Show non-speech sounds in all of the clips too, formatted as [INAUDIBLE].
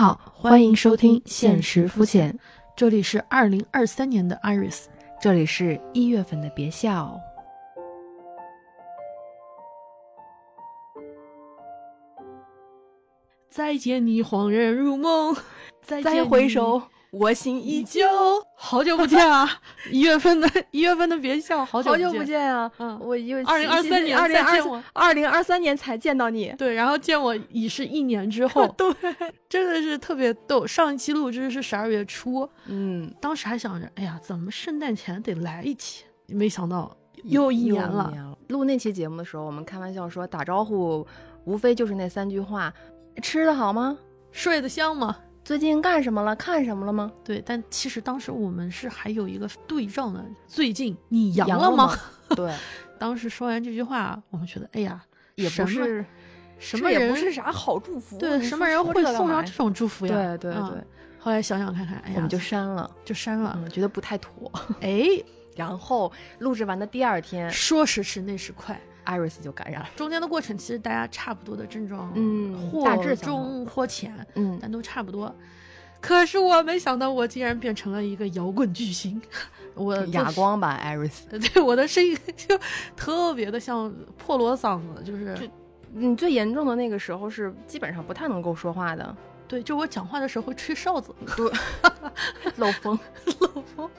好，欢迎收听《现实肤浅》，这里是二零二三年的 Iris，这里是一月份的别笑。再见你，恍然如梦；再再回首，我心依旧。好久不见啊！[LAUGHS] 一月份的一月份的别笑，好久好久不见啊！嗯我因为二零二三年二零二再见我二零二三年才见到你。对，然后见我已是一年之后，[LAUGHS] 对，真的是特别逗。上一期录制是十二月初，嗯，当时还想着，哎呀，怎么圣诞前得来一期？没想到又一年了。了。录那期节目的时候，我们开玩笑说打招呼，无非就是那三句话：吃的好吗？睡得香吗？最近干什么了？看什么了吗？对，但其实当时我们是还有一个对仗的。最近你阳阳了吗？吗？[LAUGHS] 对，当时说完这句话，我们觉得，哎呀，也不是什么人也不是啥好祝福。对什么人会送上这种祝福呀？嗯对对对，后来想想看看，哎呀，我们就删了，就删了。嗯，觉得不太妥。哎，[LAUGHS] 然后录制完的第二天说时迟，那时快，，Iris 就感染了。中间的过程其实大家差不多的症状，嗯或大致相同重或浅，嗯，但都差不多。可是我没想到，我竟然变成了一个摇滚巨星。我哑，光版 Iris。[LAUGHS] 对我的声音就特别的像破锣嗓子，就是就你最严重的那个时候是基本上不太能够说话的，对，就我讲话的时候会吹哨子 [LAUGHS] [LAUGHS] 漏风。漏风。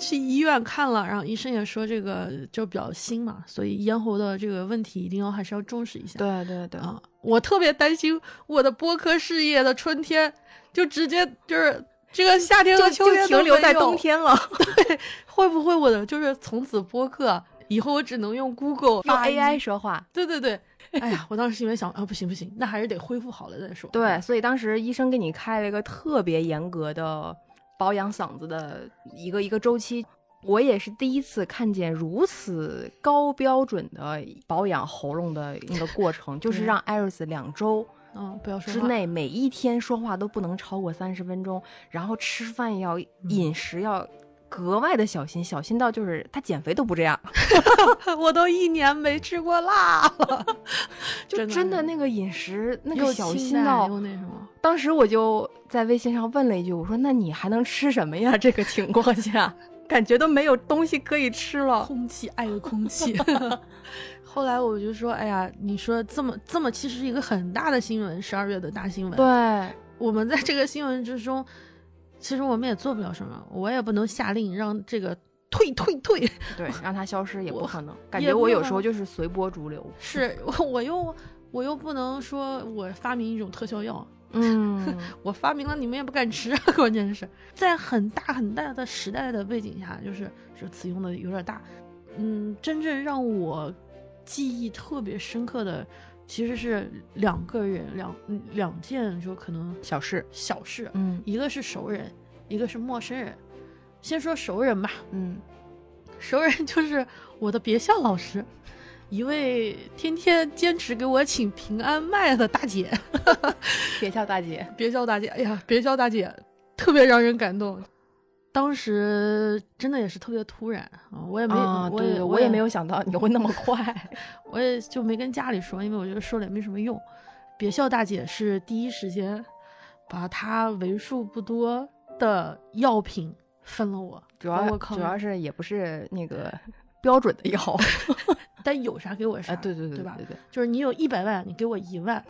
去医院看了，然后医生也说这个就比较新嘛，所以咽喉的这个问题一定要还是要重视一下。对对对，啊，我特别担心我的播客事业的春天就直接就是这个夏天和秋天都停留在冬，天了，[LAUGHS] 对会不会我的就是从此播客以后我只能用 Google 用 AI 说话。对对对，[LAUGHS] 哎呀，我当时心里想啊，不行不行，那还是得恢复好了再说。对，所以当时医生给你开了一个特别严格的保养嗓子的一个一个周期。我也是第一次看见如此高标准的保养喉咙的那个过程，[LAUGHS] 就是让 Iris 两周嗯，不要说，之内每一天说话都不能超过三十分钟，然后吃饭要饮食要格外的小心，小心到就是他减肥都不这样，[LAUGHS] 我都一年没吃过辣了，就真的那个饮食那个小心到又那什么。当时我就在微信上问了一句，我说：“那你还能吃什么呀？这个情况下，感觉都没有东西可以吃了。空气，爱的空气。[LAUGHS] 后来我就说，哎呀，你说这么这么，其实是一个很大的新闻，十二月的大新”闻。，对，我们在这个新闻之中，其实我们也做不了什么，我也不能下令让这个 [LAUGHS] 退退退。对，让它消失也不可能。感觉我有时候就是随波逐流。是我我又我又不能说我发明一种特效药，嗯，[LAUGHS] 我发明了你们也不敢吃，啊 [LAUGHS] 关键是在很大很大的时代的背景下，就是这词用的有点大。嗯，真正让我记忆特别深刻的，其实是两个人两两件就可能小事。小事，嗯一个是熟人，一个是陌生人。先说熟人吧，嗯，[LAUGHS] 熟人就是我的别校老师，一位天天坚持给我请平安麦的大姐。别笑大姐。[LAUGHS] 别笑大姐，哎呀，别笑大姐，特别让人感动。当时真的也是特别突然啊，我也没，啊，我也我也没有，想到你会那么快。[LAUGHS] 我也就没跟家里说，因为我觉得说了也没什么用。别笑大姐是第一时间把她为数不多的药品分了我，主要我靠主要是也不是那个 [LAUGHS] 标准的药。[LAUGHS] 但有啥给我啥，啊，对对对吧对对对，就是你有一百万，你给我一万，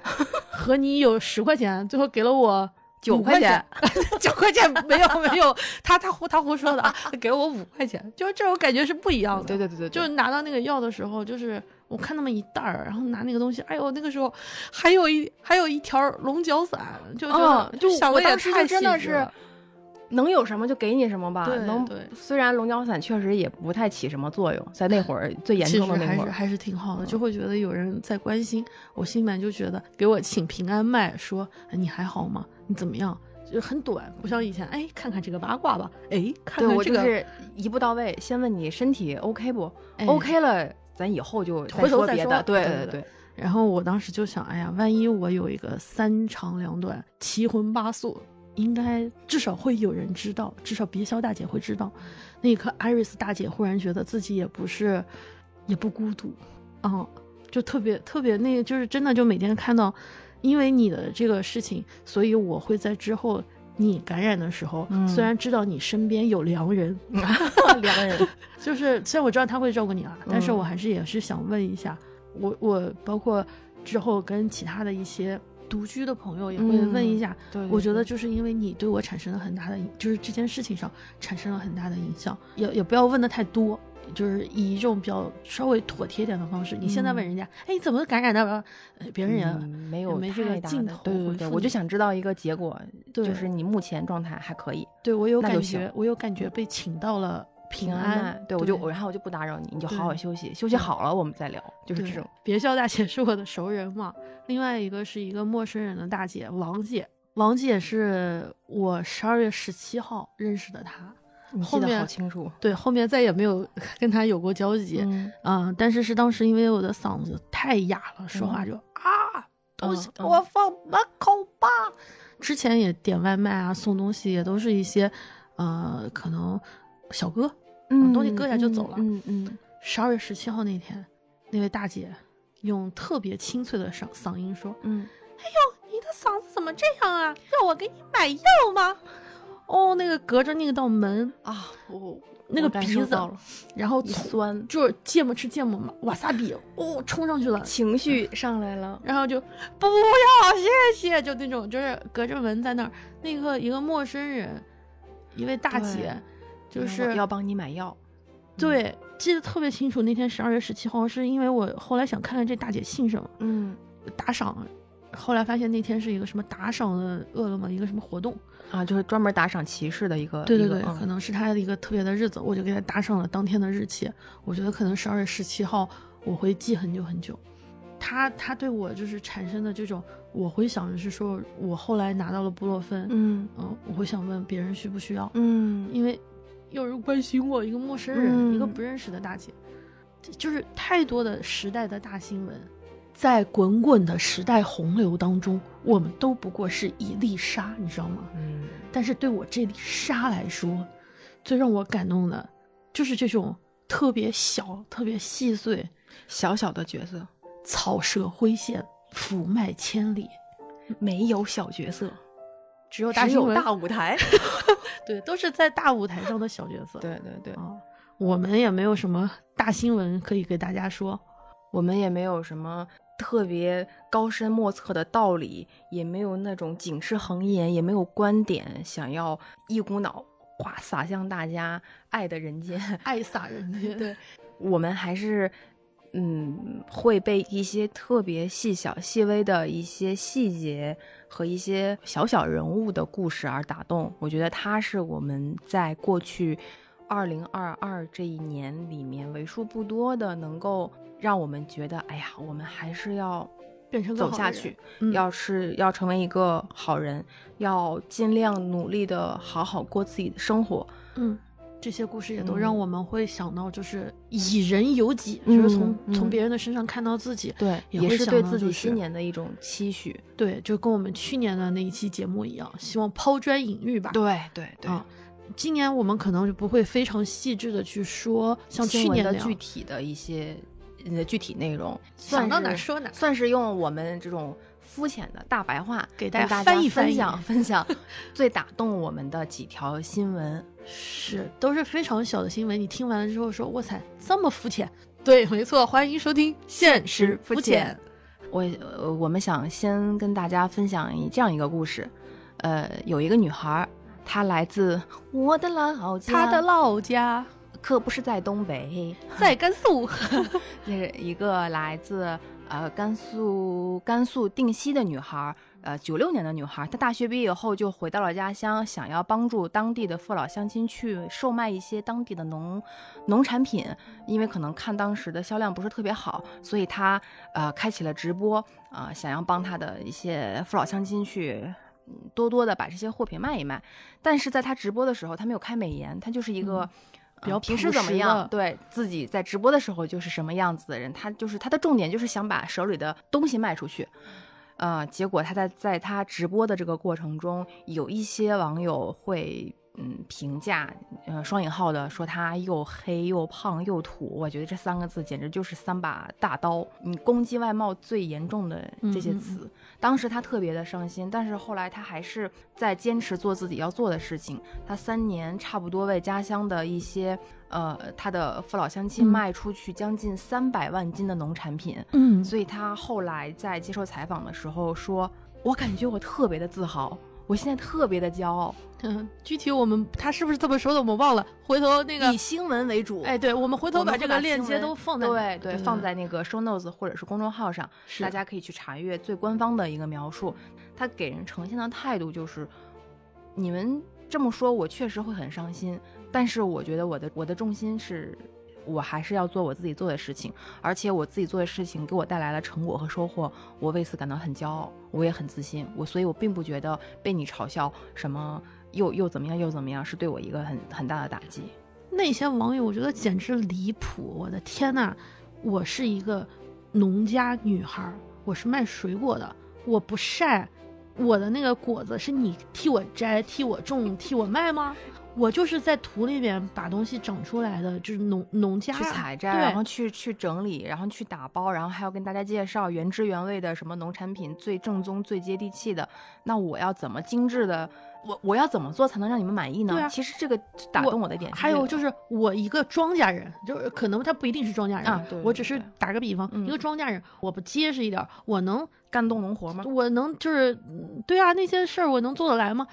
和你有十块钱，最后给了我九块钱。[LAUGHS] 九块钱没有没有，他他胡他胡说的啊，给我五块钱，就是这种感觉是不一样的。对对对对，就是拿到那个药的时候，就是我看那么一袋儿，然后拿那个东西，哎呦，那个时候还有一还有一条龙角散，就就想的也我当时太就真的是能有什么就给你什么吧。对能对虽然龙角散确实也不太起什么作用，在那会儿最严重的那会儿，还是还是挺好的，就会觉得有人在关心，我心里面就觉得给我请平安麦，说、哎、你还好吗？你怎么样？就很短，不像以前，哎，看看这个八卦吧，哎，看看这个，我就是一步到位，先问你身体 OK 不哎？OK 了，咱以后就回头再说。对对对对，然后我当时就想，哎呀，万一我有一个三长两短、七荤八素，应该至少会有人知道，至少别肖大姐会知道。那一刻，艾瑞斯大姐忽然觉得自己也不是，也不孤独，嗯，就特别特别那个，就是真的就每天看到。因为你的这个事情，所以我会在之后你感染的时候，嗯。虽然知道你身边有良人，[LAUGHS] 良人，就是虽然我知道他会照顾你啊，但是嗯。我还是也是想问一下，我我包括之后跟其他的一些独居的朋友也会问一下，对我觉得就是因为你对我产生了很大的影，就是这件事情上产生了很大的影响，也也不要问的太多。就是以一种比较稍微妥帖点的方式，你现在问人家，哎，你怎么感染的？呃别人也、嗯没有没这个太大劲头的对对对，我就想知道一个结果，就是你目前状态还可以，对我有感觉，我有感觉被请到了平安。对我就我然后我就不打扰你，你就好好休息，休息好了我们再聊，就是这种。别笑大姐是我的熟人嘛，另外一个是一个陌生人的大姐王姐，王姐是我十二月十七号认识的她，后面好清楚，对，后面再也没有 [LAUGHS] 跟他有过交集。嗯嗯，但是是当时因为我的嗓子太哑了，说话就啊，东西给嗯我放门口吧。之前也点外卖啊，送东西也都是一些，呃，可能小哥。嗯东西搁下就走了嗯嗯十二月十七号那天，那位大姐用特别清脆的嗓嗓音说嗯，：“哎呦你的嗓子怎么这样啊？要我给你买药吗？”哦，那个隔着那个道门，啊，我那个鼻子然后酸，就是芥末吃芥末嘛，瓦萨比哦冲上去了，情绪上来了，然后就不要谢谢，就那种就是隔着门在那儿，那个一个陌生人，一位大姐，就是要帮你买药，对，记得特别清楚。那天十二月十七号，是因为我后来想看看这大姐姓什么，嗯打赏。后来发现那天是一个什么打赏的饿了么一个什么活动，啊，就是专门打赏骑士的一个，对对对，嗯。可能是他的一个特别的日子，我就给他打赏了当天的日期。我觉得可能十二月十七号我会记很久很久。他他对我就是产生的这种，我会想的是说，我后来拿到了布洛芬，嗯。嗯，我会想问别人需不需要，嗯。因为有人关心我，一个陌生人，一个嗯不认识的大姐，就是太多的时代的大新闻，在滚滚的时代洪流当中，我们都不过是一粒沙，你知道吗？嗯但是对我这粒沙来说，最让我感动的，就是这种特别小、特别细碎，小小的角色，草蛇灰线，伏脉千里，没有小角色，只有大只有，大舞台。[LAUGHS] 对，都是在大舞台上的小角色。对对对，啊，我们也没有什么大新闻可以给大家说。我们也没有什么特别高深莫测的道理，也没有那种警示恒言，也没有观点想要一股脑哗洒向大家爱的人间。[LAUGHS] 爱洒人间。对，我们还是嗯会被一些特别细小、细微的一些细节和一些小小人物的故事而打动。我觉得它是我们在过去二零二二这一年里面为数不多的能够让我们觉得，哎呀，我们还是要变成走下去，嗯要是要成为一个好人，要尽量努力的好好过自己的生活。嗯，这些故事也都嗯让我们会想到，就是以人由己，就是从从别人的身上看到自己。对，也是对自己新年的一种期许。对，就跟我们去年的那一期节目一样，希望抛砖引玉吧。对对对，啊，今年我们可能就不会非常细致的去说像去年的具体的一些呃具体内容，想到哪说哪算是用我们这种肤浅的大白话给大家翻译翻译享 [LAUGHS] 分享最打动我们的几条新闻。是都是非常小的新闻，你听完了之后说：“哇塞，这么肤浅。”对，没错，欢迎收听《现实肤浅》。我呃，我们想先跟大家分享一这样一个故事，呃，有一个女孩儿，她来自我的老家，她的老家可不是在东北，在甘肃，[LAUGHS] 那是一个来自呃甘肃甘肃定西的女孩儿，呃九六年的女孩儿，她大学毕业以后就回到了家乡，想要帮助当地的父老乡亲去售卖一些当地的农农产品，因为可能看当时的销量不是特别好，所以她呃开启了直播，啊、想要帮她的一些父老乡亲去。嗯多多的把这些货品卖一卖，但是在她直播的时候，她没有开美颜，她就是一个、嗯比较呃平时怎么样，对自己在直播的时候就是什么样子的人，他就是他的重点就是想把手里的东西卖出去。呃，结果他在在他直播的这个过程中，有一些网友会嗯评价，呃双引号的说他又黑又胖又土，我觉得这三个字简直就是三把大刀，你攻击外貌最严重的这些嗯嗯词。当时他特别的伤心，但是后来他还是在坚持做自己要做的事情。他三年差不多为家乡的一些呃他的父老乡亲嗯。卖出去将近三百万斤的农产品，嗯。所以他后来在接受采访的时候说：“我感觉我特别的自豪，我现在特别的骄傲。嗯，具体我们他是不是这么说的，我们忘了。回头那个以，新闻为主。”哎，对，我们回头把这个链接都放在对对放在那个 show notes 或者是公众号上，大家可以去查阅最官方的一个描述。他给人呈现的态度就是，你们这么说，我确实会很伤心，但是我觉得我的我的重心是。我还是要做我自己做的事情，而且我自己做的事情给我带来了成果和收获，我为此感到很骄傲，我也很自信。我所以，我并不觉得被你嘲笑什么又又怎么样又怎么样，是对我一个很很大的打击。那些网友，我觉得简直离谱！我的天呐，我是一个农家女孩，我是卖水果的，我不晒，我的那个果子是你替我摘、替我种、替我卖吗？我就是在土里面把东西整出来的，就是农农家去采摘，然后去去整理，然后去打包，然后还要跟大家介绍原汁原味的什么农产品最正宗、最接地气的。那我要怎么精致的？我我要怎么做才能让你们满意呢？对啊其实这个打动我的点还有就是我一个庄稼人，就是可能他不一定是庄稼人，啊对对我只是打个比方，嗯一个庄稼人，我不结实一点儿，我能干动农活吗？我能就是嗯对啊，那些事儿我能做得来吗？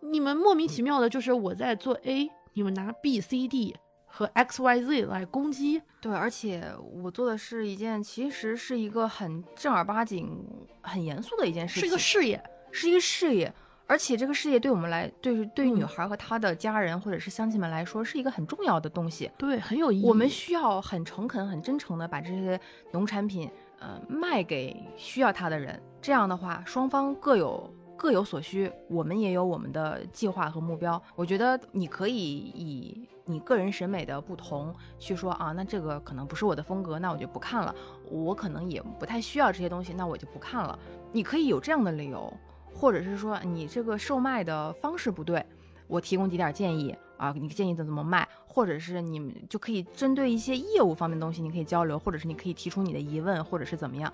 你们莫名其妙的，就是我在做 A，你们拿 B、C、D 和 X、Y、Z 来攻击，对，而且我做的是一件其实是一个很正儿八经、很严肃的一件事情是，一个事业。是一个事业。而且这个事业对我们来，对于对于女嗯孩和她的家人或者是乡亲们来说，是一个很重要的东西。对，很有意义。我们需要很诚恳、很真诚的把这些农产品，呃，卖给需要它的人。这样的话，双方各有各有所需，我们也有我们的计划和目标。我觉得你可以以你个人审美的不同去说啊，那这个可能不是我的风格，那我就不看了。我可能也不太需要这些东西，那我就不看了。你可以有这样的理由，或者是说你这个售卖的方式不对，我提供几点建议啊，你建议怎么怎么卖，或者是你们就可以针对一些业务方面的东西，你可以交流，或者是你可以提出你的疑问，或者是怎么样。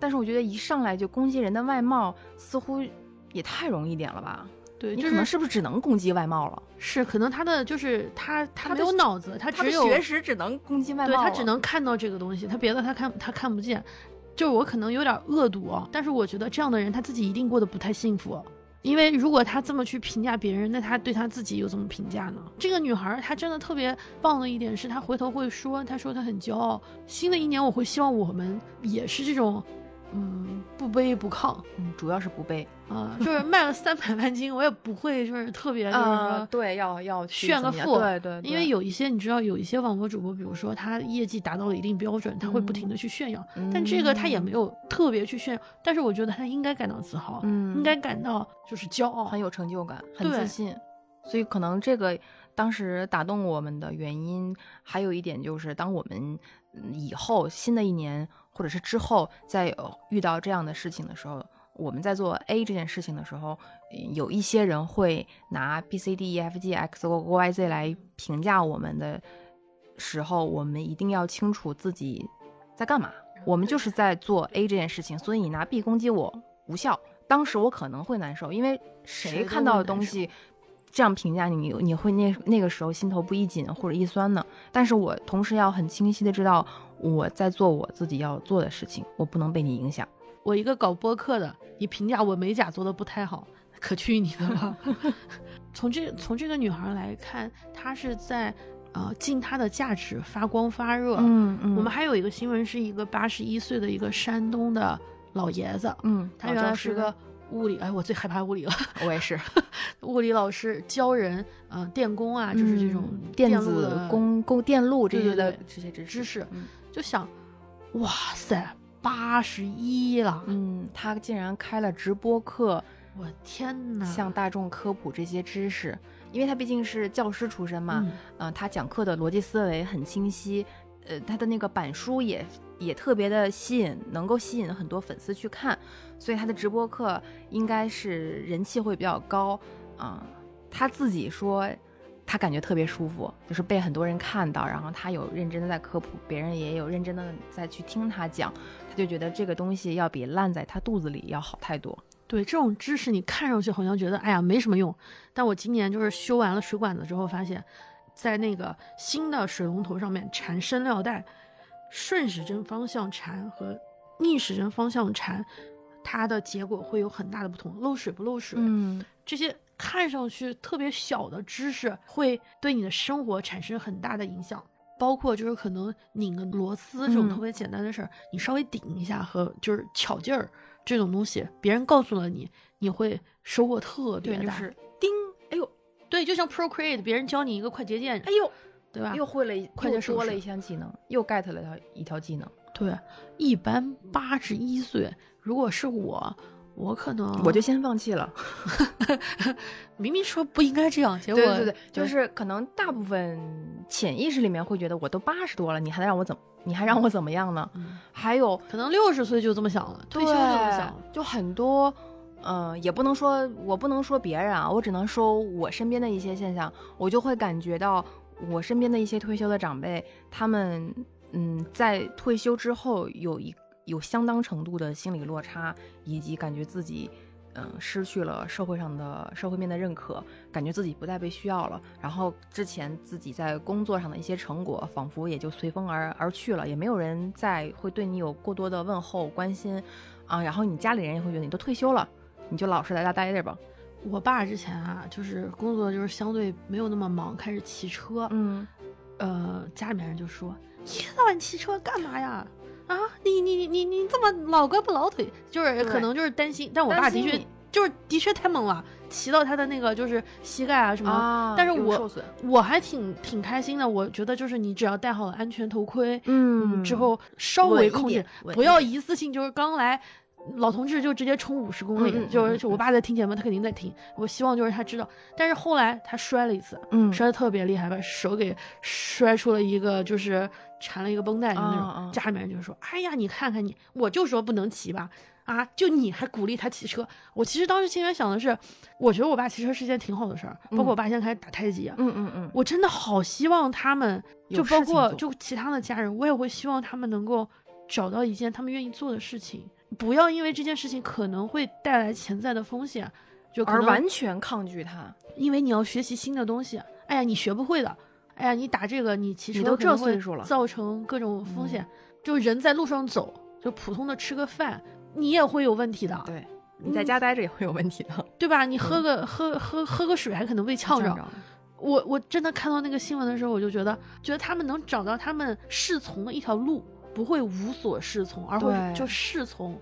但是我觉得一上来就攻击人的外貌，似乎也太容易点了吧？对，你可能就是是不是只能攻击外貌了？是可能他的就是他他没有脑子，他他只有学识只能攻击外貌，对他只能看到这个东西，他别的他看他看不见。就我可能有点恶毒啊，但是我觉得这样的人他自己一定过得不太幸福，因为如果他这么去评价别人，那他对他自己又怎么评价呢？这个女孩她真的特别棒的一点是，她回头会说，她说她很骄傲。新的一年我会希望我们也是这种，嗯，不卑不亢嗯，主要是不卑。啊、就是卖了三百万斤，[LAUGHS] 我也不会就是特别就是说。呃，对，要要炫个富对对，对因为有一些你知道，有一些网络主播，比如说他业绩达到了一定标准，他会不停的去炫耀，但这个他也没有特别去炫耀，但是我觉得他应该感到自豪，嗯，应该感到就是骄傲很。有成就感，很自信。所以可能这个当时打动我们的原因，还有一点就是，当我们嗯以后新的一年或者是之后再有遇到这样的事情的时候，我们在做 A 这件事情的时候，嗯有一些人会拿 B、C、D、E、F、G、X、Y、Y、Z 来评价我们的时候，我们一定要清楚自己在干嘛。我们就是在做 A 这件事情，所以你拿 B 攻击我无效。当时我可能会难受，因为谁看到的东西这样评价你，你会那那个时候心头不一紧或者一酸呢？但是我同时要很清晰的知道我在做我自己要做的事情，我不能被你影响。我一个搞播客的，你评价我美甲做的不太好，可去你的吧！[LAUGHS] 从这从这个女孩来看，她是在呃尽她的价值发光发热。嗯嗯我们还有一个新闻，是一个八十一岁的一个山东的老爷子，嗯，他原来是个物理，哎，我最害怕物理了。[LAUGHS] 我也是。物理老师教人，呃，电工啊，就是这种嗯电子工工电路这些的这些知识。知识，嗯。就想，哇塞，八十一了，嗯，他竟然开了直播课，我天哪！向大众科普这些知识，因为他毕竟是教师出身嘛，嗯。嗯、他讲课的逻辑思维很清晰，呃，他的那个板书也也特别的吸引，能够吸引很多粉丝去看，所以他的直播课应该是人气会比较高啊、他自己说他感觉特别舒服，就是被很多人看到，然后他有认真的在科普，别人也有认真的在去听他讲，他就觉得这个东西要比烂在他肚子里要好太多。对这种知识，你看上去好像觉得哎呀没什么用，但我今年就是修完了水管子之后，发现，在那个新的水龙头上面缠生料带，顺时针方向缠和逆时针方向缠，它的结果会有很大的不同，漏水不漏水，嗯，这些看上去特别小的知识，会对你的生活产生很大的影响。包括就是可能拧个螺丝这种嗯特别简单的事儿，你稍微顶一下和就是巧劲儿这种东西，别人告诉了你，你会收获特别对，大。就是叮，哎呦，对，就像 Procreate，别人教你一个快捷键，哎呦，对吧？又会了一，又多了一项技能，又 get 了条一条技能，对，一般八十一岁，如果是我，我可能我就先放弃了。[LAUGHS] 明明说不应该这样，结果对对对，就是可能大部分潜意识里面会觉得我都八十多了，你还让我怎么，你还让我怎么样呢？嗯还有可能六十岁就这么想了，退休就这么想就很多，嗯、也不能说我不能说别人啊，我只能说我身边的一些现象，我就会感觉到我身边的一些退休的长辈，他们嗯，在退休之后有一有相当程度的心理落差，以及感觉自己。嗯，失去了社会上的社会面的认可，感觉自己不再被需要了。然后之前自己在工作上的一些成果，仿佛也就随风而而去了，也没有人再会对你有过多的问候关心啊。然后你家里人也会觉得你都退休了，你就老实在家待着吧。我爸之前啊，就是工作就是相对没有那么忙，开始骑车，嗯，呃，家里面人就说：“一天到晚骑车干嘛呀？啊，你你你你你这么老胳膊老腿，就是可能就是担心。”但我爸的确就是的确太猛了，骑到他的那个就是膝盖啊什么。啊但是我我还挺挺开心的，我觉得就是你只要戴好了安全头盔，嗯之后稍微控制不要一次性就是刚来。老同志就直接冲五十公里，就是我爸在听节目，他肯定在听。我希望就是他知道，但是后来他摔了一次，嗯摔的特别厉害，把手给摔出了一个，就是缠了一个绷带，就那种。家里面人就说：“哎呀，你看看你，我就说不能骑吧，啊，就你还鼓励他骑车。”我其实当时心里想的是，我觉得我爸骑车是件挺好的事儿，包括我爸现在开始打太极啊，嗯嗯嗯，我真的好希望他们，就包括就其他的家人，我也会希望他们能够找到一件他们愿意做的事情，不要因为这件事情可能会带来潜在的风险，就而完全抗拒它。因为你要学习新的东西，哎呀，你学不会的，哎呀，你打这个你其实你都这岁数了。造成各种风险，嗯。就人在路上走，就普通的吃个饭，你也会有问题的，对，你在家待着也会有问题的，对吧？你喝个、喝喝喝个水还可能被呛着。我我真的看到那个新闻的时候，我就觉得，觉得他们能找到他们适从的一条路，不会无所适从，而会就适从。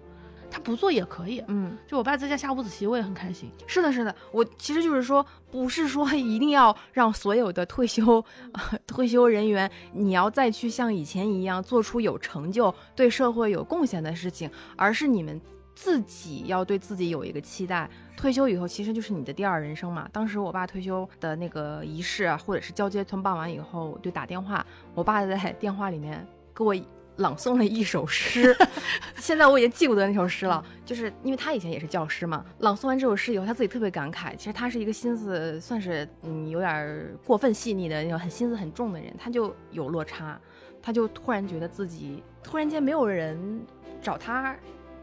他不做也可以。嗯，就我爸在家下五子棋，我也很开心。是的，是的，我其实就是说，不是说一定要让所有的退休、呃、[LAUGHS] 退休人员，你要再去像以前一样做出有成就、对社会有贡献的事情，而是你们自己要对自己有一个期待。退休以后，其实就是你的第二人生嘛。当时我爸退休的那个仪式啊，或者是交接团办完以后，我就打电话，我爸在电话里面给我。朗诵了一首诗，[LAUGHS] 现在我已经记不得那首诗了。就是因为他以前也是教师嘛，朗诵完这首诗以后，他自己特别感慨。其实他是一个心思算是嗯有点过分细腻的那种，很心思很重的人，他就有落差，他就突然觉得自己突然间没有人找他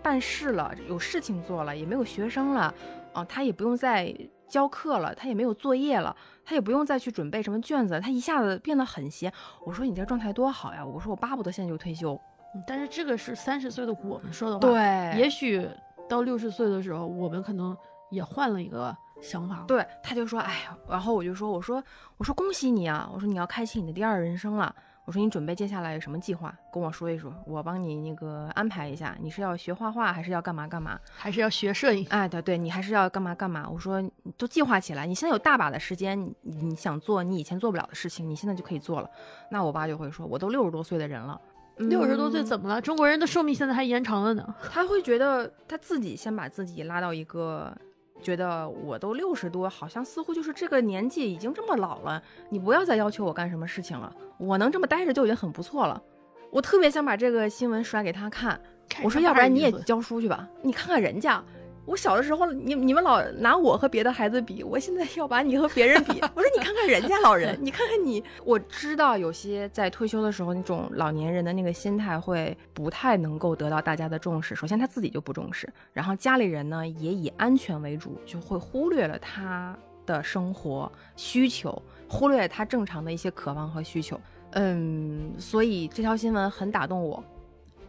办事了，有事情做了，也没有学生了，啊，他也不用再教课了，他也没有作业了。他也不用再去准备什么卷子，他一下子变得很闲。我说你这状态多好呀！我说我巴不得现在就退休。嗯但是这个是三十岁的我们说的话，对，也许到六十岁的时候，我们可能也换了一个想法。对，他就说，哎呀，然后我就说，我说，我说恭喜你啊！我说你要开启你的第二人生了。我说你准备接下来有什么计划，跟我说一说，我帮你那个安排一下。你是要学画画，还是要干嘛干嘛？还是要学摄影？哎，对对，你还是要干嘛干嘛。我说你都计划起来，你现在有大把的时间，你你想做你以前做不了的事情，你现在就可以做了。那我爸就会说，我都六十多岁的人了，六十多岁嗯怎么了？中国人的寿命现在还延长了呢。他会觉得他自己先把自己拉到一个，觉得我都六十多，好像似乎就是这个年纪已经这么老了，你不要再要求我干什么事情了，我能这么待着就已经很不错了。我特别想把这个新闻甩给他看，我说要不然你也教书去吧，你看看人家，我小的时候，你你们老拿我和别的孩子比，我现在要把你和别人比。我说你看看人家老人，你看看你。我知道有些在退休的时候，那种老年人的那个心态会不太能够得到大家的重视。首先他自己就不重视，然后家里人呢也以安全为主，就会忽略了他的生活需求，忽略他正常的一些渴望和需求。嗯，所以这条新闻很打动我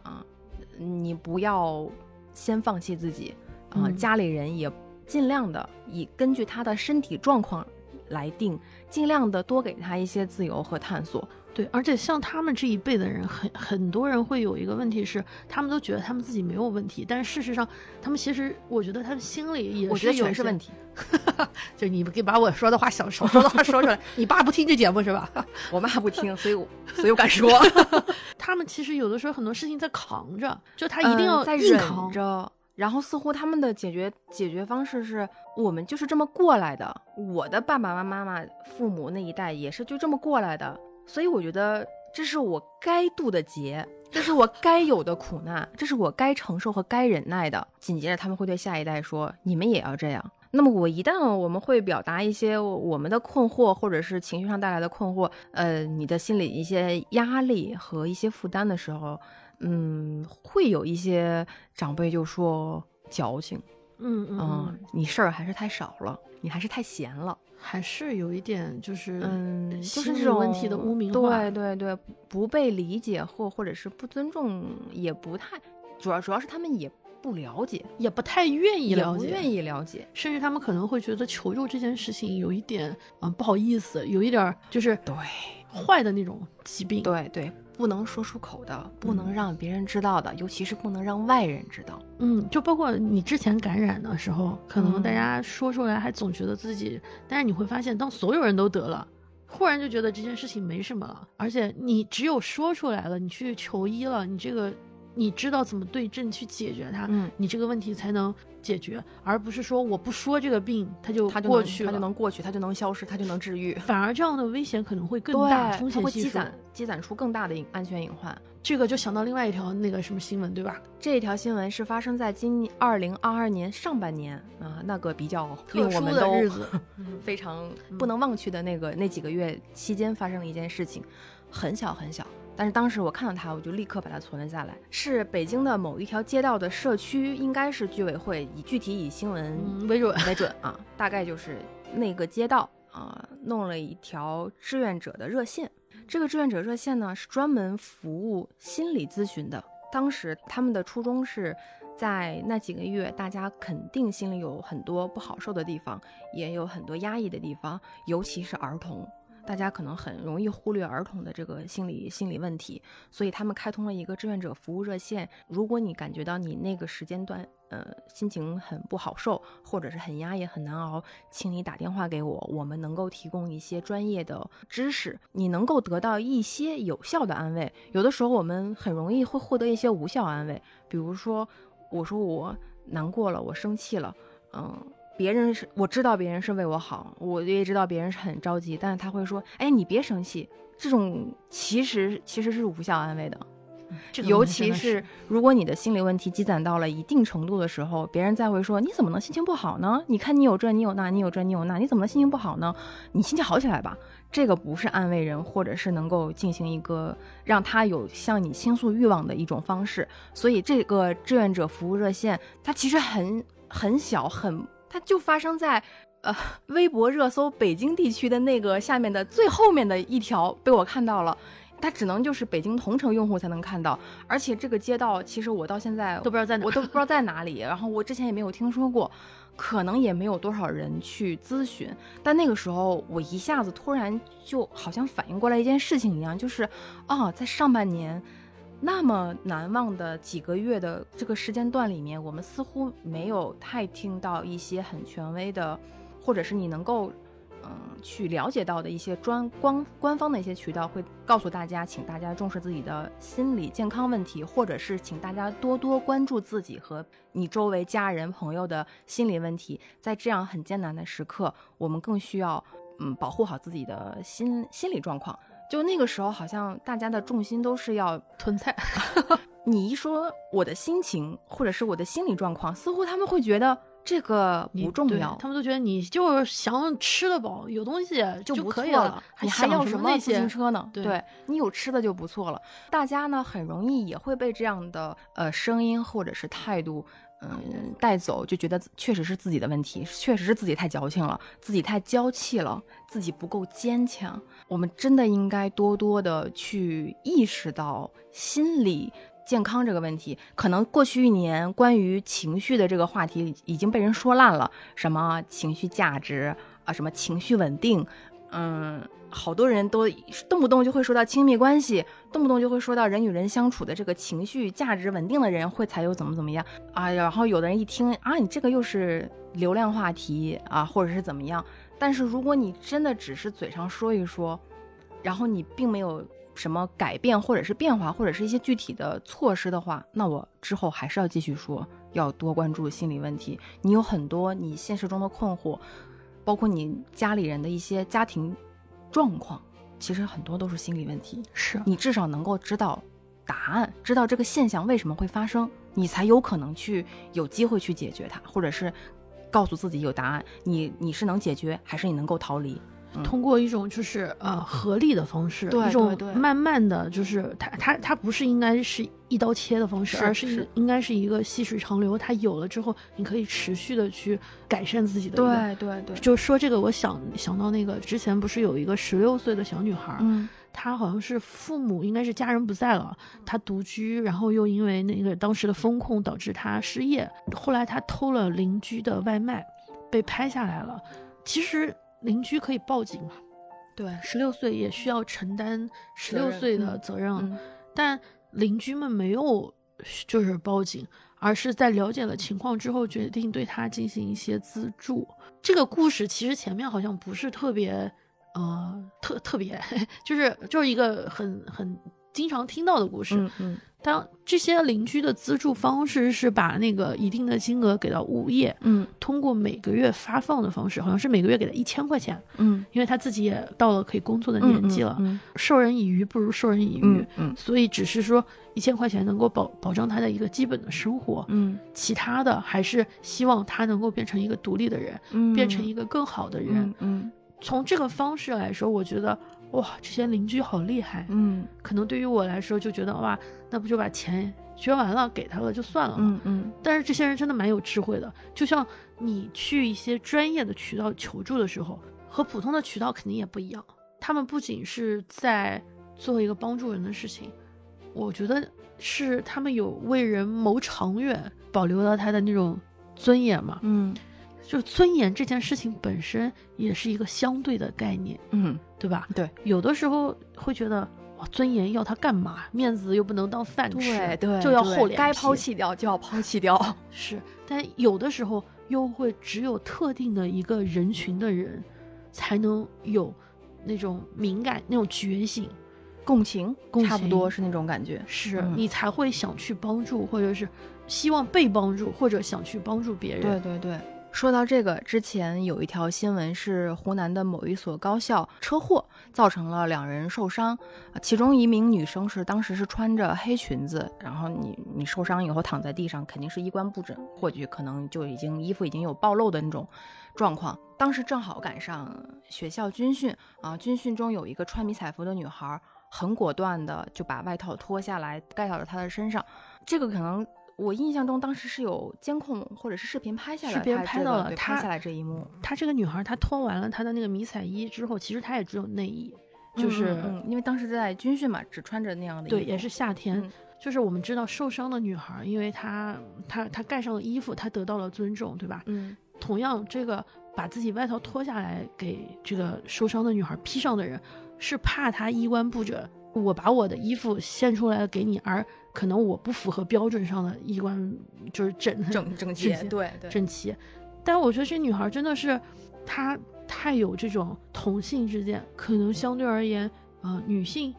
啊！你不要先放弃自己。啊，家里人也尽量的以根据他的身体状况来定，尽量的多给他一些自由和探索。对，而且像他们这一辈的人，很很多人会有一个问题是，他们都觉得他们自己没有问题，但是事实上，他们其实我觉得他们心里也是全是问题。[LAUGHS] 就你给把我说的话想少说的话说出来，[LAUGHS] 你爸不听这节目是吧？[LAUGHS] 我妈不听，所以我所以我敢说。他们其实有的时候很多事情在扛着，就他一定要在忍着。然后似乎他们的解决解决方式是我们就是这么过来的，我的爸爸妈妈、父母那一代也是就这么过来的，所以我觉得这是我该渡的劫，这是我该有的苦难，这是我该承受和该忍耐的。紧接着他们会对下一代说：“你们也要这样。”那么我一旦我们会表达一些我们的困惑，或者是情绪上带来的困惑，呃，你的心理一些压力和一些负担的时候。嗯，会有一些长辈就说矫情，嗯嗯，你事儿还是太少了，你还是太闲了，还是有一点就是嗯，就是这种问题的污名化，对对对，不被理解或或者是不尊重，也不太，主要主要是他们也不了解，也不太愿意了解，不愿意了解，甚至他们可能会觉得求助这件事情有一点嗯不好意思，有一点就是对坏的那种疾病，对对。不能说出口的，不能让别人知道的，尤其是不能让外人知道。嗯，就包括你之前感染的时候，可能大家说出来还总觉得自己，但是你会发现，当所有人都得了，忽然就觉得这件事情没什么了。而且你只有说出来了，你去求医了，你这个你知道怎么对症去解决它，嗯，你这个问题才能。解决，而不是说我不说这个病，它就它就过去，它就能过去，它就能消失，它就能治愈。反而这样的危险可能会更大，风险会积攒，积攒出更大的安全隐患。这个就想到另外一条那个什么新闻，对吧？这一条新闻是发生在今二零二二年上半年啊，那个比较令我们都日子 [LAUGHS] 非常不能忘却的那个那几个月期间发生的一件事情，很小很小。但是当时我看到它，我就立刻把它存了下来。是北京的某一条街道的社区，应该是居委会，以具体以新闻为准为准啊。大概就是那个街道啊，弄了一条志愿者的热线。这个志愿者热线呢，是专门服务心理咨询的。当时他们的初衷是在那几个月，大家肯定心里有很多不好受的地方，也有很多压抑的地方，尤其是儿童。大家可能很容易忽略儿童的这个心理心理问题，所以他们开通了一个志愿者服务热线。如果你感觉到你那个时间段，呃，心情很不好受，或者是很压抑、很难熬，请你打电话给我，我们能够提供一些专业的知识，你能够得到一些有效的安慰。有的时候我们很容易会获得一些无效安慰，比如说，我说我难过了，我生气了，嗯。别人是我知道别人是为我好，我也知道别人是很着急，但是他会说：“哎，你别生气。”这种其实其实是无效安慰的，尤其是如果你的心理问题积攒到了一定程度的时候，别人再会说：“你怎么能心情不好呢？你看你有这，你有那，你有这，你有那，你怎么能心情不好呢？你心情好起来吧。”这个不是安慰人，或者是能够进行一个让他有向你倾诉欲望的一种方式。所以这个志愿者服务热线，它其实很很小很。它就发生在，呃，微博热搜北京地区的那个下面的最后面的一条被我看到了，它只能就是北京同城用户才能看到，而且这个街道其实我到现在都不知道在哪，我都不知道 [LAUGHS] 在哪里，然后我之前也没有听说过，可能也没有多少人去咨询，但那个时候我一下子突然就好像反应过来一件事情一样，就是，哦，在上半年。那么难忘的几个月的这个时间段里面，我们似乎没有太听到一些很权威的，或者是你能够，嗯，去了解到的一些专官官方的一些渠道，会告诉大家，请大家重视自己的心理健康问题，或者是请大家多多关注自己和你周围家人朋友的心理问题。在这样很艰难的时刻，我们更需要，嗯，保护好自己的心心理状况。就那个时候，好像大家的重心都是要 [LAUGHS] 囤菜。你一说我的心情或者是我的心理状况，似乎他们会觉得这个不重要，他们都觉得你就是想吃得饱，有东西就不可以了，你还要什么自行车呢？对你有吃的就不错了。大家呢很容易也会被这样的呃声音或者是态度。嗯，带走就觉得确实是自己的问题，确实是自己太矫情了，自己太娇气了，自己不够坚强。我们真的应该多多的去意识到心理健康这个问题。可能过去一年关于情绪的这个话题已经被人说烂了，什么情绪价值啊，什么情绪稳定。嗯，好多人都动不动就会说到亲密关系，动不动就会说到人与人相处的这个情绪价值稳定的人会才有怎么怎么样啊。然后有的人一听啊，你这个又是流量话题啊，或者是怎么样。但是如果你真的只是嘴上说一说，然后你并没有什么改变或者是变化，或者是一些具体的措施的话，那我之后还是要继续说，要多关注心理问题。你有很多你现实中的困惑。包括你家里人的一些家庭状况，其实很多都是心理问题。是你至少能够知道答案，知道这个现象为什么会发生，你才有可能去有机会去解决它，或者是告诉自己有答案。你你是能解决，还是你能够逃离？通过一种就是呃合力的方式，一种慢慢的就是它它它不是应该是一刀切的方式，而是应该是一个细水长流。它有了之后，你可以持续的去改善自己的。对对对，就说这个，我想想到那个之前不是有一个十六岁的小女孩，嗯，她好像是父母应该是家人不在了，她独居，然后又因为那个当时的风控导致她失业，后来她偷了邻居的外卖，被拍下来了。其实。邻居可以报警嘛？对，十六岁也需要承担十六岁的责任，但邻居们没有就是报警，而是在了解了情况之后，决定对他进行一些资助。这个故事其实前面好像不是特别，呃，特特别，[LAUGHS] 就是就是一个很很经常听到的故事。嗯嗯。当这些邻居的资助方式是把那个一定的金额给到物业，嗯，通过每个月发放的方式，好像是每个月给他一千块钱，嗯，因为他自己也到了可以工作的年纪了，授人以鱼不如授人以渔，嗯，所以只是说一千块钱能够保保障他的一个基本的生活，嗯，其他的还是希望他能够变成一个独立的人，嗯，变成一个更好的人，嗯，从这个方式来说，我觉得。哇，这些邻居好厉害！嗯，可能对于我来说就觉得哇，那不就把钱捐完了给他了就算了嗯嗯。但是这些人真的蛮有智慧的，就像你去一些专业的渠道求助的时候，和普通的渠道肯定也不一样。他们不仅是在做一个帮助人的事情，我觉得是他们有为人谋长远，保留了他的那种尊严嘛。嗯。就尊严这件事情本身也是一个相对的概念，嗯，对吧？对，有的时候会觉得，哇，尊严要它干嘛？面子又不能当饭吃，对对，就要厚脸该抛弃掉就要抛弃掉。[LAUGHS] 是，但有的时候又会只有特定的一个人群的人，才能有那种敏感、那种觉醒、共情，差不多是那种感觉。是你才会想去帮助，或者是希望被帮助，或者想去帮助别人。对对对。说到这个，之前有一条新闻是湖南的某一所高校车祸造成了两人受伤，其中一名女生是当时是穿着黑裙子，然后你你受伤以后躺在地上，肯定是衣冠不整，或许可能就已经衣服已经有暴露的那种状况。当时正好赶上学校军训啊，军训中有一个穿迷彩服的女孩，很果断的就把外套脱下来盖到了她的身上，这个可能。我印象中，当时是有监控或者是视频拍下来，视频拍到了，拍下来这一幕。她这个女孩，她脱完了她的那个迷彩衣之后，其实她也只有内衣，就是因为当时在军训嘛，只穿着那样的。对，也是夏天。就是我们知道受伤的女孩，因为她她她盖上了衣服，她得到了尊重，对吧？嗯。同样，这个把自己外套脱下来给这个受伤的女孩披上的人，是怕她衣冠不整。我把我的衣服献出来给你，而可能我不符合标准上的衣冠，就是整整整齐，对对整齐。但我觉得这女孩真的是，她太有这种同性之间，可能相对而言，呃，女性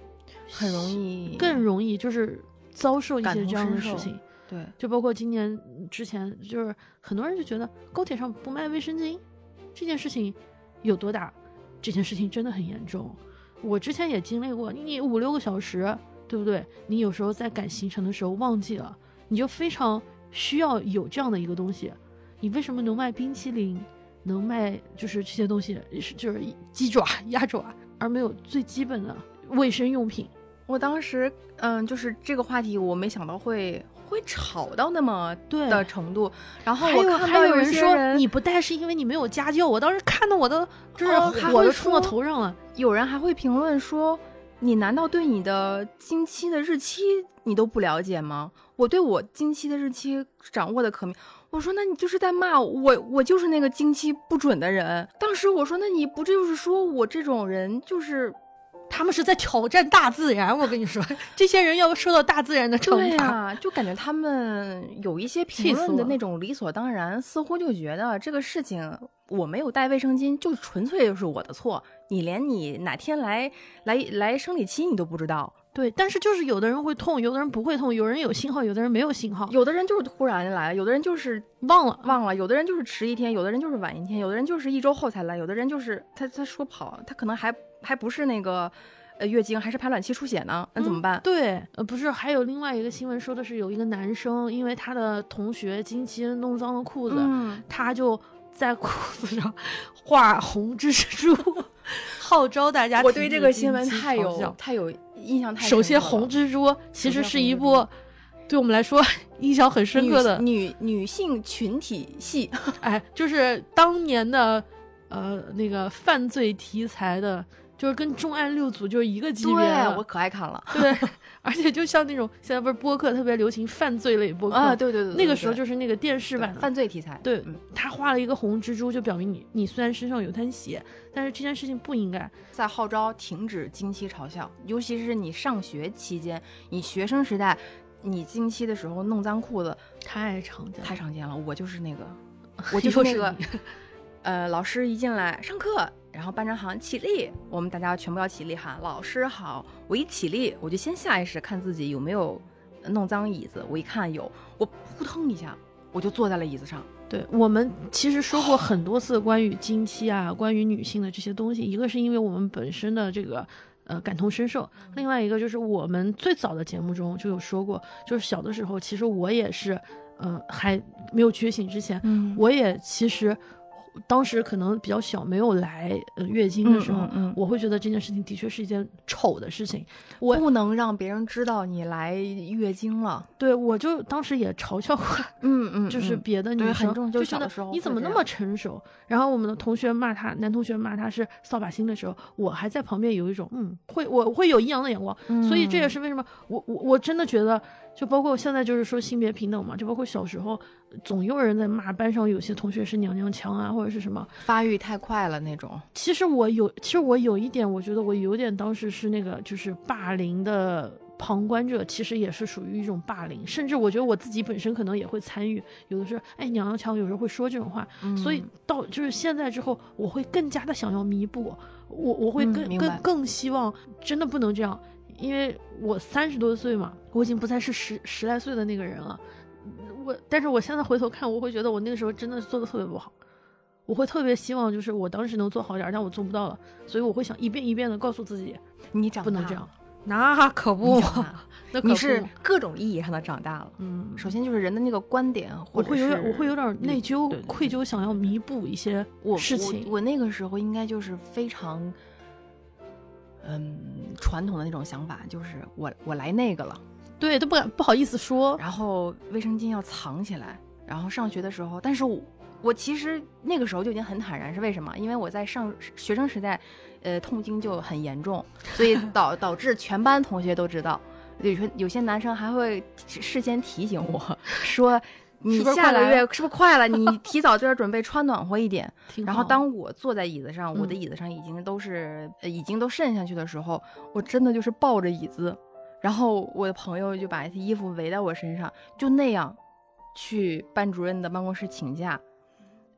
很容易更容易就是遭受一些这样的事情。对，就包括今年之前，就是很多人就觉得高铁上不卖卫生巾这件事情有多大？这件事情真的很严重。我之前也经历过，你五六个小时，对不对？你有时候在赶行程的时候忘记了，你就非常需要有这样的一个东西。你为什么能卖冰淇淋，能卖就是这些东西，是就是鸡爪、鸭爪，而没有最基本的卫生用品？我当时，嗯，就是这个话题，我没想到会会吵到那么对的程度。然后还有我看到还有人些说你不带是因为你没有家教，我当时看的我都就是哦还会火都冲到头上了。有人还会评论说：“你难道对你的经期的日期你都不了解吗？”我对我经期的日期掌握的可明。我说：“那你就是在骂我，我就是那个经期不准的人。”当时我说：“那你不就是说我这种人就是他们是在挑战大自然，我跟你说，这些人要受到大自然的惩对罚。呀、就感觉他们有一些气评论的那种理所当然，似乎就觉得这个事情我没有带卫生巾，就纯粹就是我的错。你连你哪天来来来生理期你都不知道。对，但是就是有的人会痛，有的人不会痛，有人有信号，有的人没有信号，有的人就是突然来，有的人就是忘了。忘了，有的人就是迟一天，有的人就是晚一天，有的人就是一周后才来，有的人就是他他说跑，他可能还还不是那个呃月经，还是排卵期出血呢，那怎么办？对，呃，不是，还有另外一个新闻说的是有一个男生，因为他的同学经期弄脏了裤子，嗯，他就在裤子上画红蜘蛛，[LAUGHS] 号召大家。我对这个新闻太有太有印象太深。首先，红蜘蛛其实是一部对我们来说 [LAUGHS] 印象很深刻的，女女女性群体戏，[LAUGHS] 哎，就是当年的呃那个犯罪题材的，就是跟重案六组就是一个级别我可爱看了对，而且就像那种现在不是播客特别流行犯罪类播客啊！对对对，对那个时候就是那个电视版。犯罪题材，对嗯他画了一个红蜘蛛，就表明你你虽然身上有滩血，但是这件事情不应该。在号召停止经期嘲笑，尤其是你上学期间，你学生时代，你经期的时候弄脏裤子太常见了，太常见了。我就是那个，[LAUGHS] 我就是那个，呃，老师一进来上课，然后班长喊起立，我们大家全部要起立喊老师好。我一起立，我就先下意识看自己有没有弄脏椅子，我一看有，我扑腾一下，我就坐在了椅子上。对我们其实说过很多次关于经期啊，关于女性的这些东西，一个是因为我们本身的这个呃感同身受，另外一个就是我们最早的节目中就有说过，就是小的时候，其实我也是，呃，还没有觉醒之前，嗯我也其实当时可能比较小，没有来呃月经的时候，嗯嗯嗯我会觉得这件事情的确是一件丑的事情。我不能让别人知道你来月经了。对我就当时也嘲笑过，嗯嗯 [LAUGHS] 就是别的女生，就就觉得小的时候你怎么那么成熟？然后我们的同学骂他，男同学骂他是扫把星的时候，我还在旁边有一种嗯，会我会有异样的眼光。所以这也嗯是为什么我我我真的觉得，就包括现在就是说性别平等嘛，就包括小时候总有人在骂班上有些同学是娘娘腔啊，或者是什么。发育太快了那种。其实我有，其实我有一点，我觉得我有点当时是那个就是霸凌的旁观者，其实也是属于一种霸凌，甚至我觉得我自己本身可能也会参与，有的时候哎娘娘腔，有时候会说这种话，所以嗯到就是现在之后，我会更加的想要弥补，我我会更、嗯更更希望真的不能这样，因为我三十多岁嘛，我已经不再是十十来岁的那个人了。我，但是我现在回头看，我会觉得我那个时候真的是做的特别不好，我会特别希望就是我当时能做好点儿，但我做不到了，所以我会想一遍一遍的告诉自己你长大不能这样了，。那可你不，那可你是不各种意义上的长大了。嗯，首先就是人的那个观点，我会有点，我会有点内疚、愧疚，想要弥补一些我事情。我。我那个时候应该就是非常，嗯，传统的那种想法，就是我我来那个了，对，都不敢不好意思说。然后卫生巾要藏起来，然后上学的时候，但是我我其实那个时候就已经很坦然，是为什么？因为我在上学生时代，呃，痛经就很严重，所以导 [LAUGHS] 导致全班同学都知道，有些有些男生还会事先提醒我 [LAUGHS] 说。你下个月是不是快了？你提早这儿准备穿暖和一点。[LAUGHS] 然后当我坐在椅子上，我的嗯椅子上已经都是、呃已经都渗下去的时候，我真的就是抱着椅子，然后我的朋友就把衣服围在我身上，就那样去班主任的办公室请假。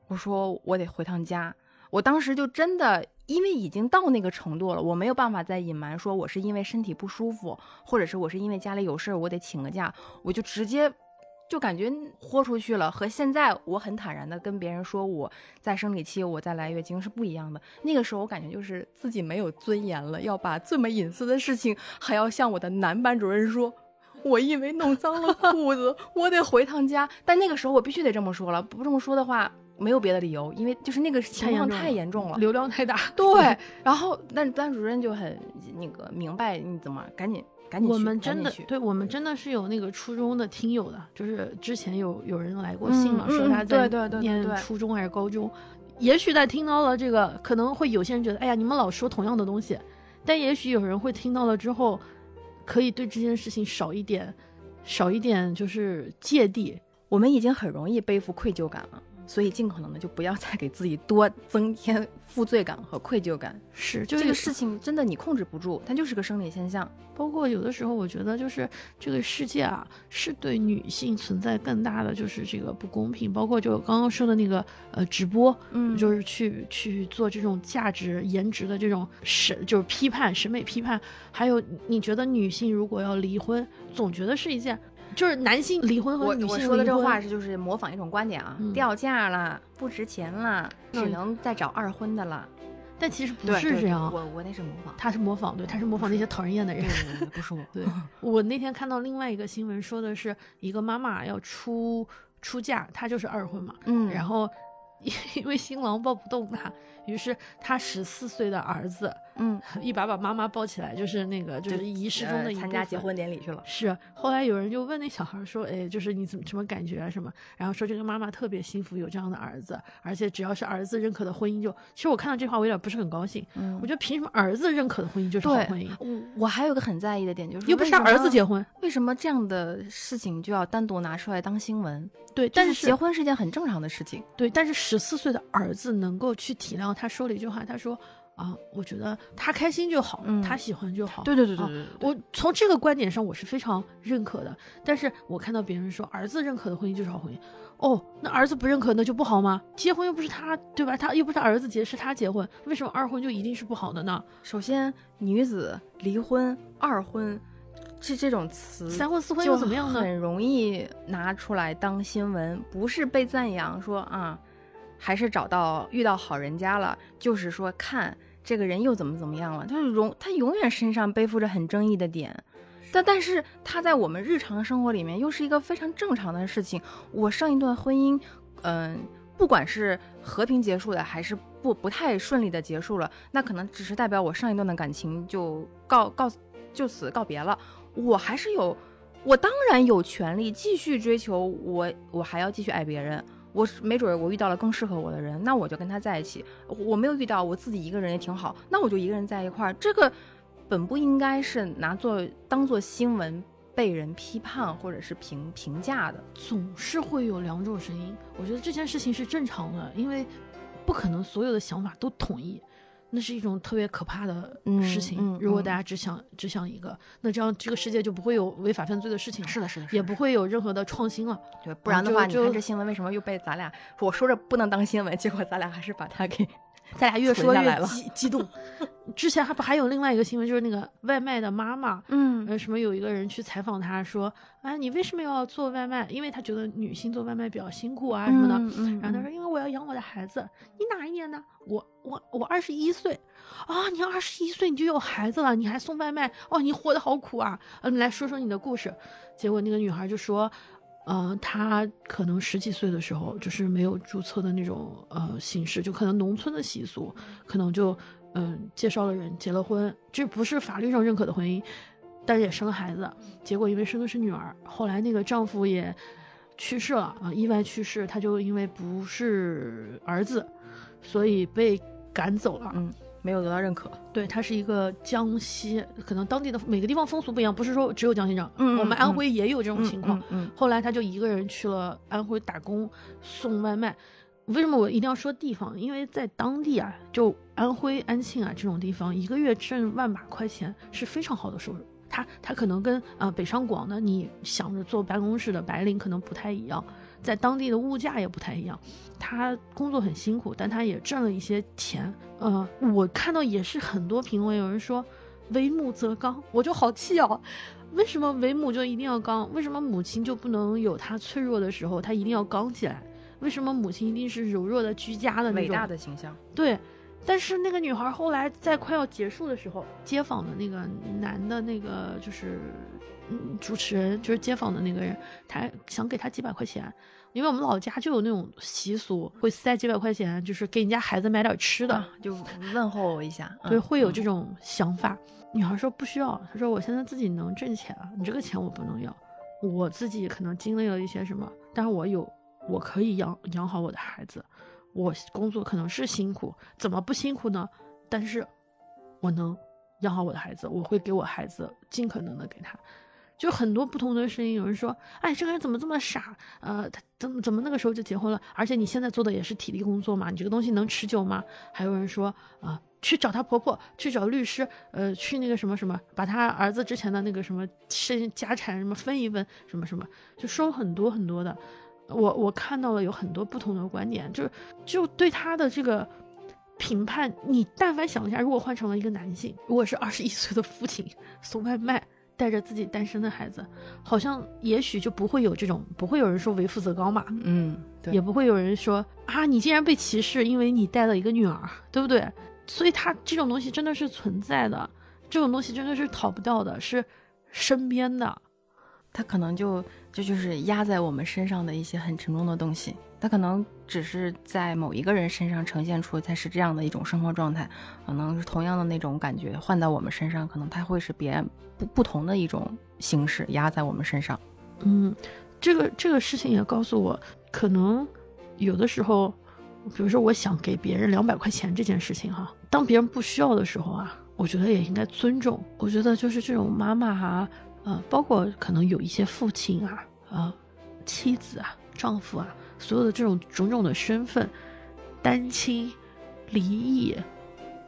我说我得回趟家，我当时就真的因为已经到那个程度了，我没有办法再隐瞒说我是因为身体不舒服，或者是我是因为家里有事儿，我得请个假，我就直接就感觉豁出去了，和现在我很坦然的跟别人说我在生理期，我在来月经是不一样的。那个时候我感觉就是自己没有尊严了，要把这么隐私的事情还要向我的男班主任说。我因为弄脏了裤子，我得回趟家。但那个时候我必须得这么说了，不这么说的话，没有别的理由，因为就是那个情况太严重了，流量太大。对，然后那班主任就很那个明白你怎么赶紧。我们真的，对我们真的是有那个初中的听友的，就是之前有有人来过信嘛，说他在念初中还是高中，也许在听到了这个，可能会有些人觉得，哎呀，你们老说同样的东西，但也许有人会听到了之后，可以对这件事情少一点，少一点就是芥蒂。我们已经很容易背负愧疚感了。所以尽可能的就不要再给自己多增添负罪感和愧疚感。是，就这个事情真的你控制不住，它就是个生理现象。包括有的时候，我觉得就是这个世界啊，是对女性存在更大的就是这个不公平。包括就刚刚说的那个呃直播，嗯，就是去去做这种价值颜值的这种审，就是批判审美批判。还有你觉得女性如果要离婚，总觉得是一件。就是男性离婚和女性我说的这话是就是模仿一种观点啊，掉价了，不值钱了，只能再找二婚的了。但其实不是这样，我我那是模仿，他是模仿，对，他是模仿那些讨人厌的人，不是我。[LAUGHS] 对我那天看到另外一个新闻，说的是一个妈妈要出出嫁，她就是二婚嘛，嗯，然后 [LAUGHS] 因为新郎抱不动她。于是他十四岁的儿子，嗯，[LAUGHS] 一把把妈妈抱起来，就是那个，就是仪式中的参加结婚典礼去了。是，后来有人就问那小孩说：“哎，就是你怎么什么感觉啊？什么？”然后说这个妈妈特别幸福，有这样的儿子，而且只要是儿子认可的婚姻，就其实我看到这话我有点不是很高兴。嗯，我觉得凭什么儿子认可的婚姻就是好婚姻？我我还有个很在意的点就是，又不是他儿子结婚，为什么这样的事情就要单独拿出来当新闻？对，但是结婚是件很正常的事情。对，但是十四岁的儿子能够去体谅，他说了一句话，他。说啊，我觉得他开心就好，他喜欢就好。对对对对对，我从这个观点上我是非常认可的。但是我看到别人说儿子认可的婚姻就是好婚姻，哦，那儿子不认可那就不好吗？结婚又不是他对吧？他又不是儿子结，是他结婚，为什么二婚就一定是不好的呢？首先，女子离婚、二婚，这这种词，三婚四婚又怎么样呢？很容易拿出来当新闻，不是被赞扬说啊。还是找到遇到好人家了，就是说看这个人又怎么怎么样了，他永他永远身上背负着很争议的点，但但是他在我们日常生活里面又是一个非常正常的事情。我上一段婚姻，嗯，不管是和平结束的还是不不太顺利的结束了，那可能只是代表我上一段的感情就告告就此告别了。我还是有，我当然有权利继续追求我，我还要继续爱别人。我没准我遇到了更适合我的人，那我就跟他在一起。我没有遇到，我自己一个人也挺好，那我就一个人在一块儿。这个本不应该是拿做当做新闻被人批判或者是评评价的。总是会有两种声音，我觉得这件事情是正常的，因为不可能所有的想法都统一。那是一种特别可怕的事情。如果大家只想只想一个，那这样这个世界就不会有违法犯罪的事情了。是的，是的，也不会有任何的创新了。对，不然的话，你看这新闻为什么又被咱俩我说着不能当新闻，结果咱俩还是把它给。咱俩越说越激激动。[LAUGHS] 之前还不还有另外一个新闻，就是那个外卖的妈妈，嗯，呃，什么有一个人去采访她说，啊，你为什么要做外卖？因为她觉得女性做外卖比较辛苦啊什么的。然后她说，因为我要养我的孩子。你哪一年的？我我我二十一岁。啊，你二十一岁你就有孩子了，你还送外卖？哦，你活得好苦啊！嗯，来说说你的故事。结果那个女孩就说。呃，他可能十几岁的时候就是没有注册的那种呃形式，就可能农村的习俗，可能就嗯介绍了人结了婚，这不是法律上认可的婚姻，但是也生了孩子，结果因为生的是女儿，后来那个丈夫也去世了啊，意外去世，他就因为不是儿子，所以被赶走了。嗯。没有得到认可，对他是一个江西，可能当地的每个地方风俗不一样，不是说只有江西这样，嗯，我们安徽也有这种情况，嗯，后来他就一个人去了安徽打工送外卖，为什么我一定要说地方？因为在当地啊，就安徽安庆啊这种地方，一个月挣万把块钱是非常好的收入，他他可能跟呃北上广的你想着坐办公室的白领可能不太一样。在当地的物价也不太一样，他工作很辛苦，但他也挣了一些钱。呃，我看到也是很多评论，有人说“为母则刚”，我就好气哦。为什么为母就一定要刚？为什么母亲就不能有她脆弱的时候，她一定要刚起来？为什么母亲一定是柔弱的、居家的那种？伟大的形象。对，但是那个女孩后来在快要结束的时候，街访的那个男的那个就是，嗯，主持人就是街访的那个人，他想给他几百块钱，因为我们老家就有那种习俗，会塞几百块钱，就是给人家孩子买点吃的，啊。就问候一下，对，嗯会有这嗯种想法。女孩说不需要，她说我现在自己能挣钱啊，你这个钱我不能要，我自己可能经历了一些什么，但是我有，我可以养养好我的孩子，我工作可能是辛苦，怎么不辛苦呢？但是我能养好我的孩子，我会给我孩子尽可能的给他。就很多不同的声音，有人说：“哎，这个人怎么这么傻？呃，他怎么怎么那个时候就结婚了？而且你现在做的也是体力工作嘛，你这个东西能持久吗？”还有人说：“啊、去找她婆婆，去找律师，呃，去那个什么什么，把他儿子之前的那个什么身家产什么分一分，什么什么，就说了很多很多的。我我看到了有很多不同的观点，就是就对他的这个评判，你但凡想一下，如果换成了一个男性，如果是二十一岁的父亲送外卖。带着自己单身的孩子，好像也许就不会有这种，不会有人说为父则刚嘛，嗯，对，也不会有人说啊，你竟然被歧视，因为你带了一个女儿，对不对？所以他这种东西真的是存在的，这种东西真的是逃不掉的，是身边的。他可能就这就是压在我们身上的一些很沉重的东西，他可能只是在某一个人身上呈现出他是这样的一种生活状态，可能是同样的那种感觉换到我们身上，可能他会是别不不同的一种形式压在我们身上。嗯，这个这个事情也告诉我，可能有的时候，比如说我想给别人两百块钱这件事情哈，当别人不需要的时候啊，我觉得也应该尊重。我觉得就是这种妈妈啊，呃，包括可能有一些父亲啊，呃，妻子啊，丈夫啊，所有的这种种种的身份，单亲、离异，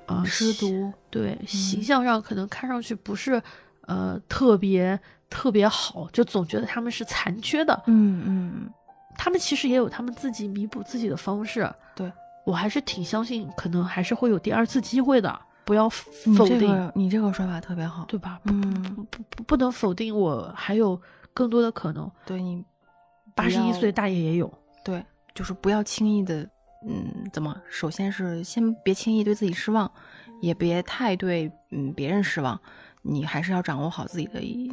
啊、[LAUGHS] 失独，对，形象上可能看上去不是呃特别特别好，就总觉得他们是残缺的。嗯嗯，他们其实也有他们自己弥补自己的方式。对。我还是挺相信，可能还是会有第二次机会的，不要你这否定，个你这个说法特别好，对吧？不嗯，不不不能否定我还有更多的可能。对你八十一岁大爷也有，对，就是不要轻易的，嗯，怎么？首先是先别轻易对自己失望，也别太对嗯别人失望，你还是要掌握好自己的一，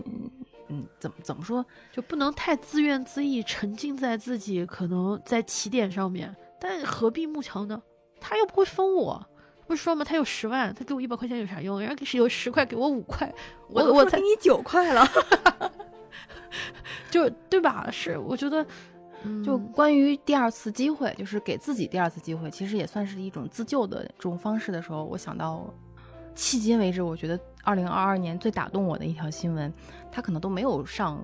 嗯，怎么怎么说？就不能太自怨自艾，沉浸在自己可能在起点上面。但何必慕强呢？他又不会分我，不是说吗？他有十万，他给我一百块钱有啥用？人家是有十块给我五块，我我才你九块了。[LAUGHS] [LAUGHS] 就对吧？是我觉得，嗯，就关于第二次机会，就是给自己第二次机会，其实也算是一种自救的这种方式的时候，我想到，迄今为止，我觉得二零二二年最打动我的一条新闻，它可能都没有上，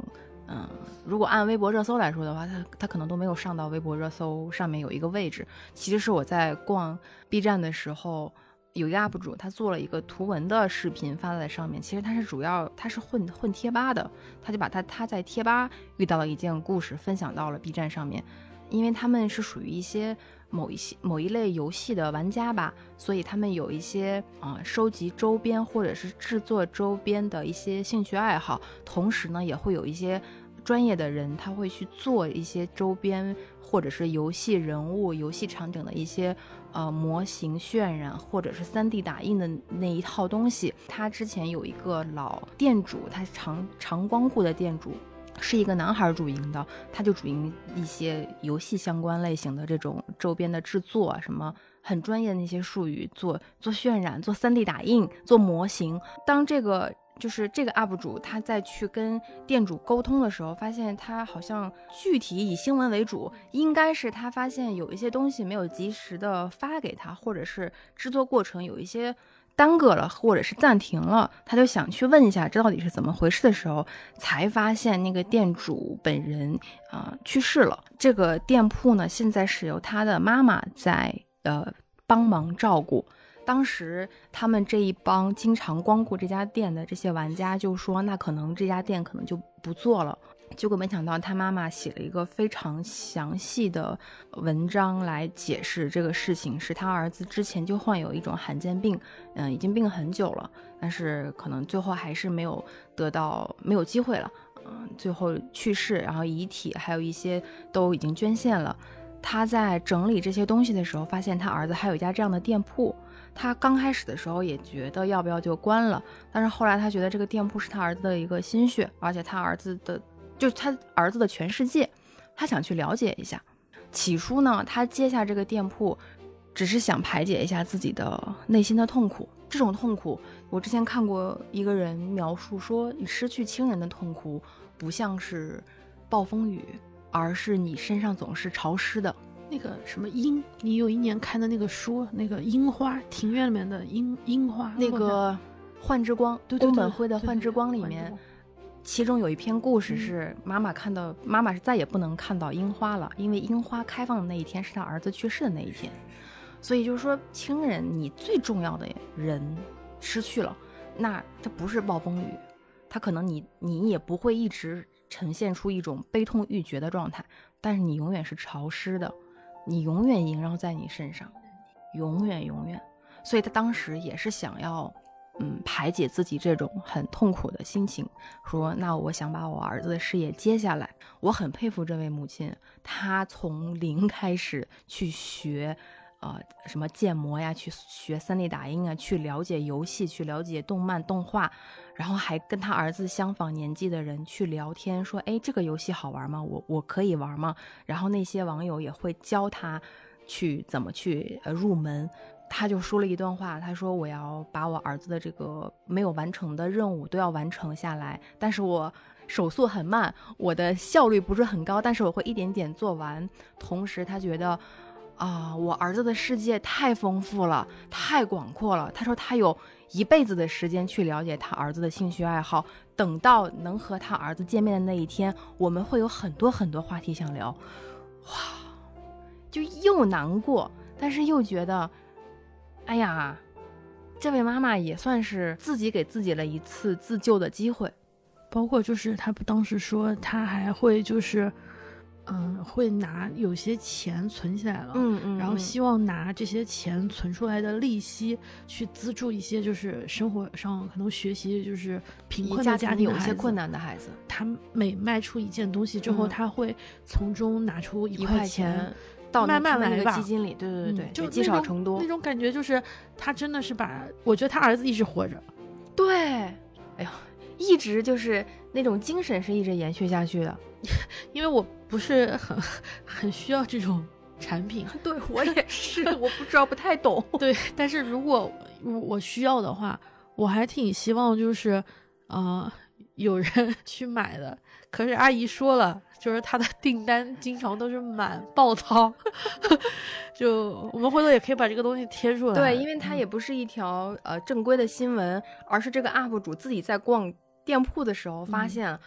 嗯，如果按微博热搜来说的话，它它可能都没有上到微博热搜上面有一个位置。其实是我在逛 B 站的时候。有一个 UP 主，他做了一个图文的视频发在上面。其实他是主要他是混混贴吧的，他就把他他在贴吧遇到了一件故事分享到了 B 站上面。因为他们是属于一些某一些某一类游戏的玩家吧，所以他们有一些啊、收集周边或者是制作周边的一些兴趣爱好，同时呢也会有一些专业的人，他会去做一些周边或者是游戏人物、游戏场景的一些呃模型渲染或者是 3D 打印的那一套东西。他之前有一个老店主，他是长长光顾的店主。是一个男孩主营的，他就主营一些游戏相关类型的这种周边的制作，什么很专业的那些术语，做做渲染、做 3D 打印、做模型。当这个就是这个 UP 主他在去跟店主沟通的时候，发现他好像具体以新闻为主，应该是他发现有一些东西没有及时的发给他，或者是制作过程有一些。耽搁了，或者是暂停了，他就想去问一下这到底是怎么回事的时候，才发现那个店主本人啊、呃去世了。这个店铺呢，现在是由他的妈妈在呃帮忙照顾。当时他们这一帮经常光顾这家店的这些玩家就说，那可能这家店可能就不做了。结果没想到他妈妈写了一个非常详细的文章来解释这个事情，是他儿子之前就患有一种罕见病，嗯，已经病很久了，但是可能最后还是没有得到，没有机会了，嗯，最后去世，然后遗体还有一些都已经捐献了。他在整理这些东西的时候，发现他儿子还有一家这样的店铺。他刚开始的时候也觉得要不要就关了，但是后来他觉得这个店铺是他儿子的一个心血，而且他儿子的。就他儿子的全世界，他想去了解一下。起初呢，他接下这个店铺，只是想排解一下自己的内心的痛苦。这种痛苦，我之前看过一个人描述说，你失去亲人的痛苦，不像是暴风雨，而是你身上总是潮湿的。那个什么樱，你有一年看的那个书，那个樱花庭院里面的樱樱花，那个《幻之光》，宫本辉的《幻之光》里面。其中有一篇故事是妈妈看到，妈妈是再也不能看到樱花了，因为樱花开放的那一天是她儿子去世的那一天，所以就是说亲人，你最重要的人失去了，那这不是暴风雨，他可能你你也不会一直呈现出一种悲痛欲绝的状态，但是你永远是潮湿的，你永远萦绕在你身上，永远永远，所以他当时也是想要。嗯，排解自己这种很痛苦的心情，说那我想把我儿子的事业接下来。我很佩服这位母亲，她从零开始去学，呃，什么建模呀，去学 3D 打印啊，去了解游戏，去了解动漫动画，然后还跟他儿子相仿年纪的人去聊天，说，哎，这个游戏好玩吗？我我可以玩吗？然后那些网友也会教他去怎么去呃入门。他就说了一段话，他说：“我要把我儿子的这个没有完成的任务都要完成下来，但是我手速很慢，我的效率不是很高，但是我会一点点做完。同时，他觉得啊，我儿子的世界太丰富了，太广阔了。他说他有一辈子的时间去了解他儿子的兴趣爱好，等到能和他儿子见面的那一天，我们会有很多很多话题想聊。哇，就又难过，但是又觉得。”哎呀，这位妈妈也算是自己给自己了一次自救的机会，包括就是她当时说，他还会就是，嗯，会拿有些钱存起来了，嗯嗯，然后希望拿这些钱存出来的利息去资助一些就是生活上可能学习就是贫困的家庭有些困难的孩子，他每卖出一件东西之后，他会从中拿出一块钱到。慢慢来吧，基金里，对对对对，就积少成多。那种感觉，就是他真的是把，我觉得他儿子一直活着，对，哎呦，一直就是那种精神是一直延续下去的，因为我不是很很需要这种产品，[LAUGHS] 对我也是，我不知道不太懂，对，但是如果我需要的话，我还挺希望就是，呃，有人 [LAUGHS] 去买的，可是阿姨说了。就是她的订单经常都是满爆仓，[LAUGHS] 就我们回头也可以把这个东西贴出来。对，因为它也不是一条呃正规的新闻，而是这个 UP 主自己在逛店铺的时候发现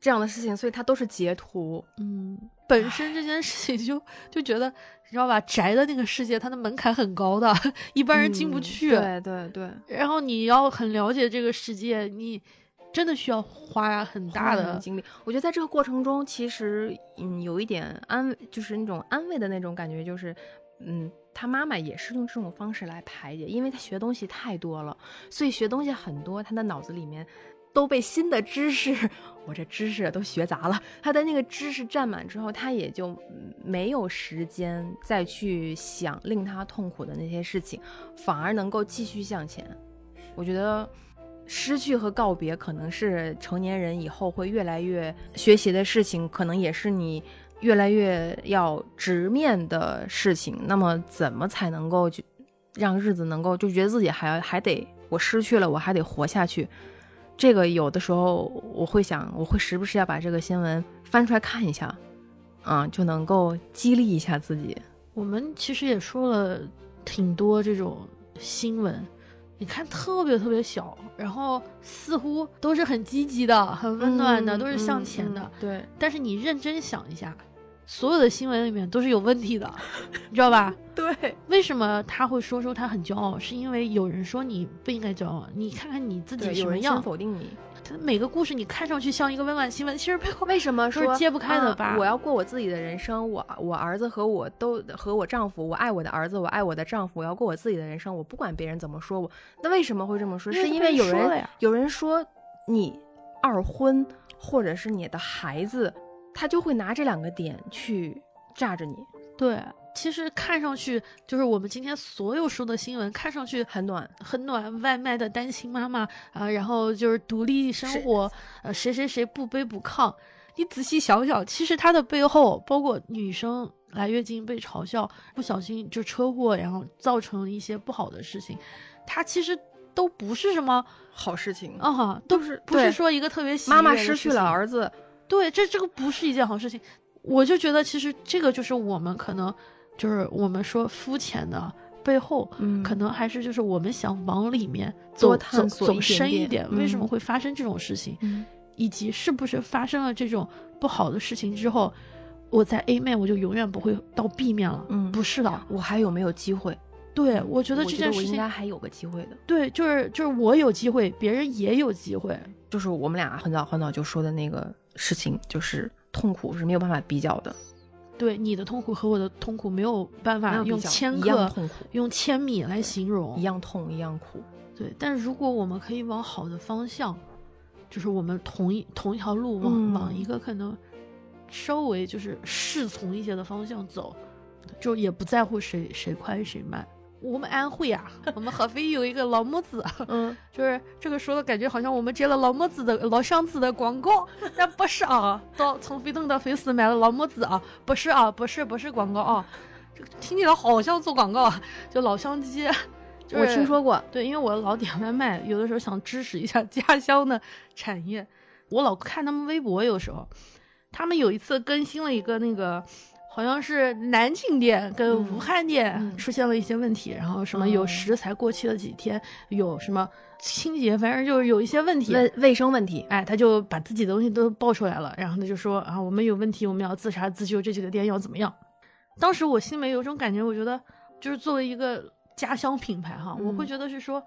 这样的事情，所以他都是截图。嗯，本身这件事情就就觉得你知道吧，宅的那个世界它的门槛很高的，[LAUGHS] 一般人进不去。对对对。然后你要很了解这个世界，你。真的需要花很大的精力。我觉得在这个过程中，其实嗯，有一点安，就是那种安慰的那种感觉，就是嗯，他妈妈也是用这种方式来排解，因为他学东西太多了，所以学东西很多，他的脑子里面都被新的知识，[LAUGHS] 我这知识都学杂了，他的那个知识占满之后，他也就没有时间再去想令他痛苦的那些事情，反而能够继续向前。我觉得。失去和告别可能是成年人以后会越来越学习的事情，可能也是你越来越要直面的事情。那么，怎么才能够就让日子能够就觉得自己还还得我失去了，我还得活下去？这个有的时候我会想，我会时不时要把这个新闻翻出来看一下，嗯，就能够激励一下自己。我们其实也说了挺多这种新闻。你看，特别特别小，然后似乎都是很积极的、很温暖的，都是向前的。对。但是你认真想一下，所有的新闻里面都是有问题的，[LAUGHS] 你知道吧？对。为什么他会说出他很骄傲？是因为有人说你不应该骄傲。你看看你自己什么样？否定你。他每个故事你看上去像一个温暖新闻，其实背后为什么说揭不开的啊疤我要过我自己的人生，我我儿子和我都和我丈夫，我爱我的儿子，我爱我的丈夫，我要过我自己的人生，我不管别人怎么说我。那为什么会这么说？是因为有人有人说你二婚，或者是你的孩子，他就会拿这两个点去炸着你，对，其实看上去就是我们今天所有说的新闻，看上去很暖。很暖，外卖的单亲妈妈啊、然后就是独立生活，呃，谁谁谁不卑不亢。你仔细想想，其实他的背后，包括女生来月经被嘲笑，不小心就车祸，然后造成一些不好的事情，他其实都不是什么好事情啊哈，都都是不是说一个特别喜妈妈失去了儿子，对，这这个不是一件好事情。我就觉得，其实这个就是我们可能就是我们说肤浅的背后，嗯可能还是就是我们想往里面走走走深一点，为什么嗯会发生这种事情，嗯以及是不是发生了这种不好的事情之后，我在 A 面我就永远不会到 B 面了。嗯不是的，我还有没有机会？对我觉得这件事情应，该还有个机会的。对，就是就是我有机会，别人也有机会。就是我们俩很早很早就说的那个事情，就是痛苦是没有办法比较的，对你的痛苦和我的痛苦没有办法用千克、痛苦，用千米来形容一。样痛一样苦。对，但是如果我们可以往好的方向，就是我们同一同一条路往、嗯往一个可能稍微就是适从一些的方向走，就也不在乎谁谁快谁慢。我们安徽啊，我们合肥有一个老母子，嗯，[LAUGHS] 就是这个说的感觉好像我们接了老母子的老乡子的广告，[LAUGHS] 但不是啊。到从飞腾到飞思买了老母子啊，不是啊，不是不是广告啊，这个听起来好像做广告啊，就老乡鸡。就是、我听说过，对，因为我老点外卖，有的时候想支持一下家乡的产业，我老看他们微博，有时候他们有一次更新了一个那个。好像是南京店跟嗯武汉店嗯出现了一些问题，然后什么有哦食材过期了几天，有什么清洁，反正就是有一些问题。卫卫生问题，哎，他就把自己的东西都爆出来了，然后他就说啊，我们有问题，我们要自查自救，这几个店要怎么样？当时我心里面有种感觉，我觉得就是作为一个家乡品牌哈，我会嗯觉得是说，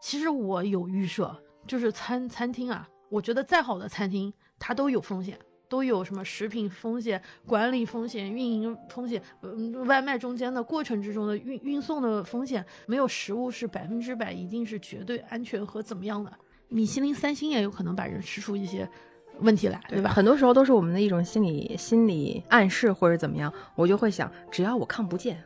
其实我有预设，就是餐餐厅啊，我觉得再好的餐厅它都有风险。都有什么食品风险、管理风险、运营风险，嗯，外卖中间的过程之中的运运送的风险，没有食物是百分之百一定是绝对安全和怎么样的。米其林三星也有可能把人吃出一些问题来，对吧？很多时候都是我们的一种心理心理暗示或者怎么样，我就会想，只要我看不见，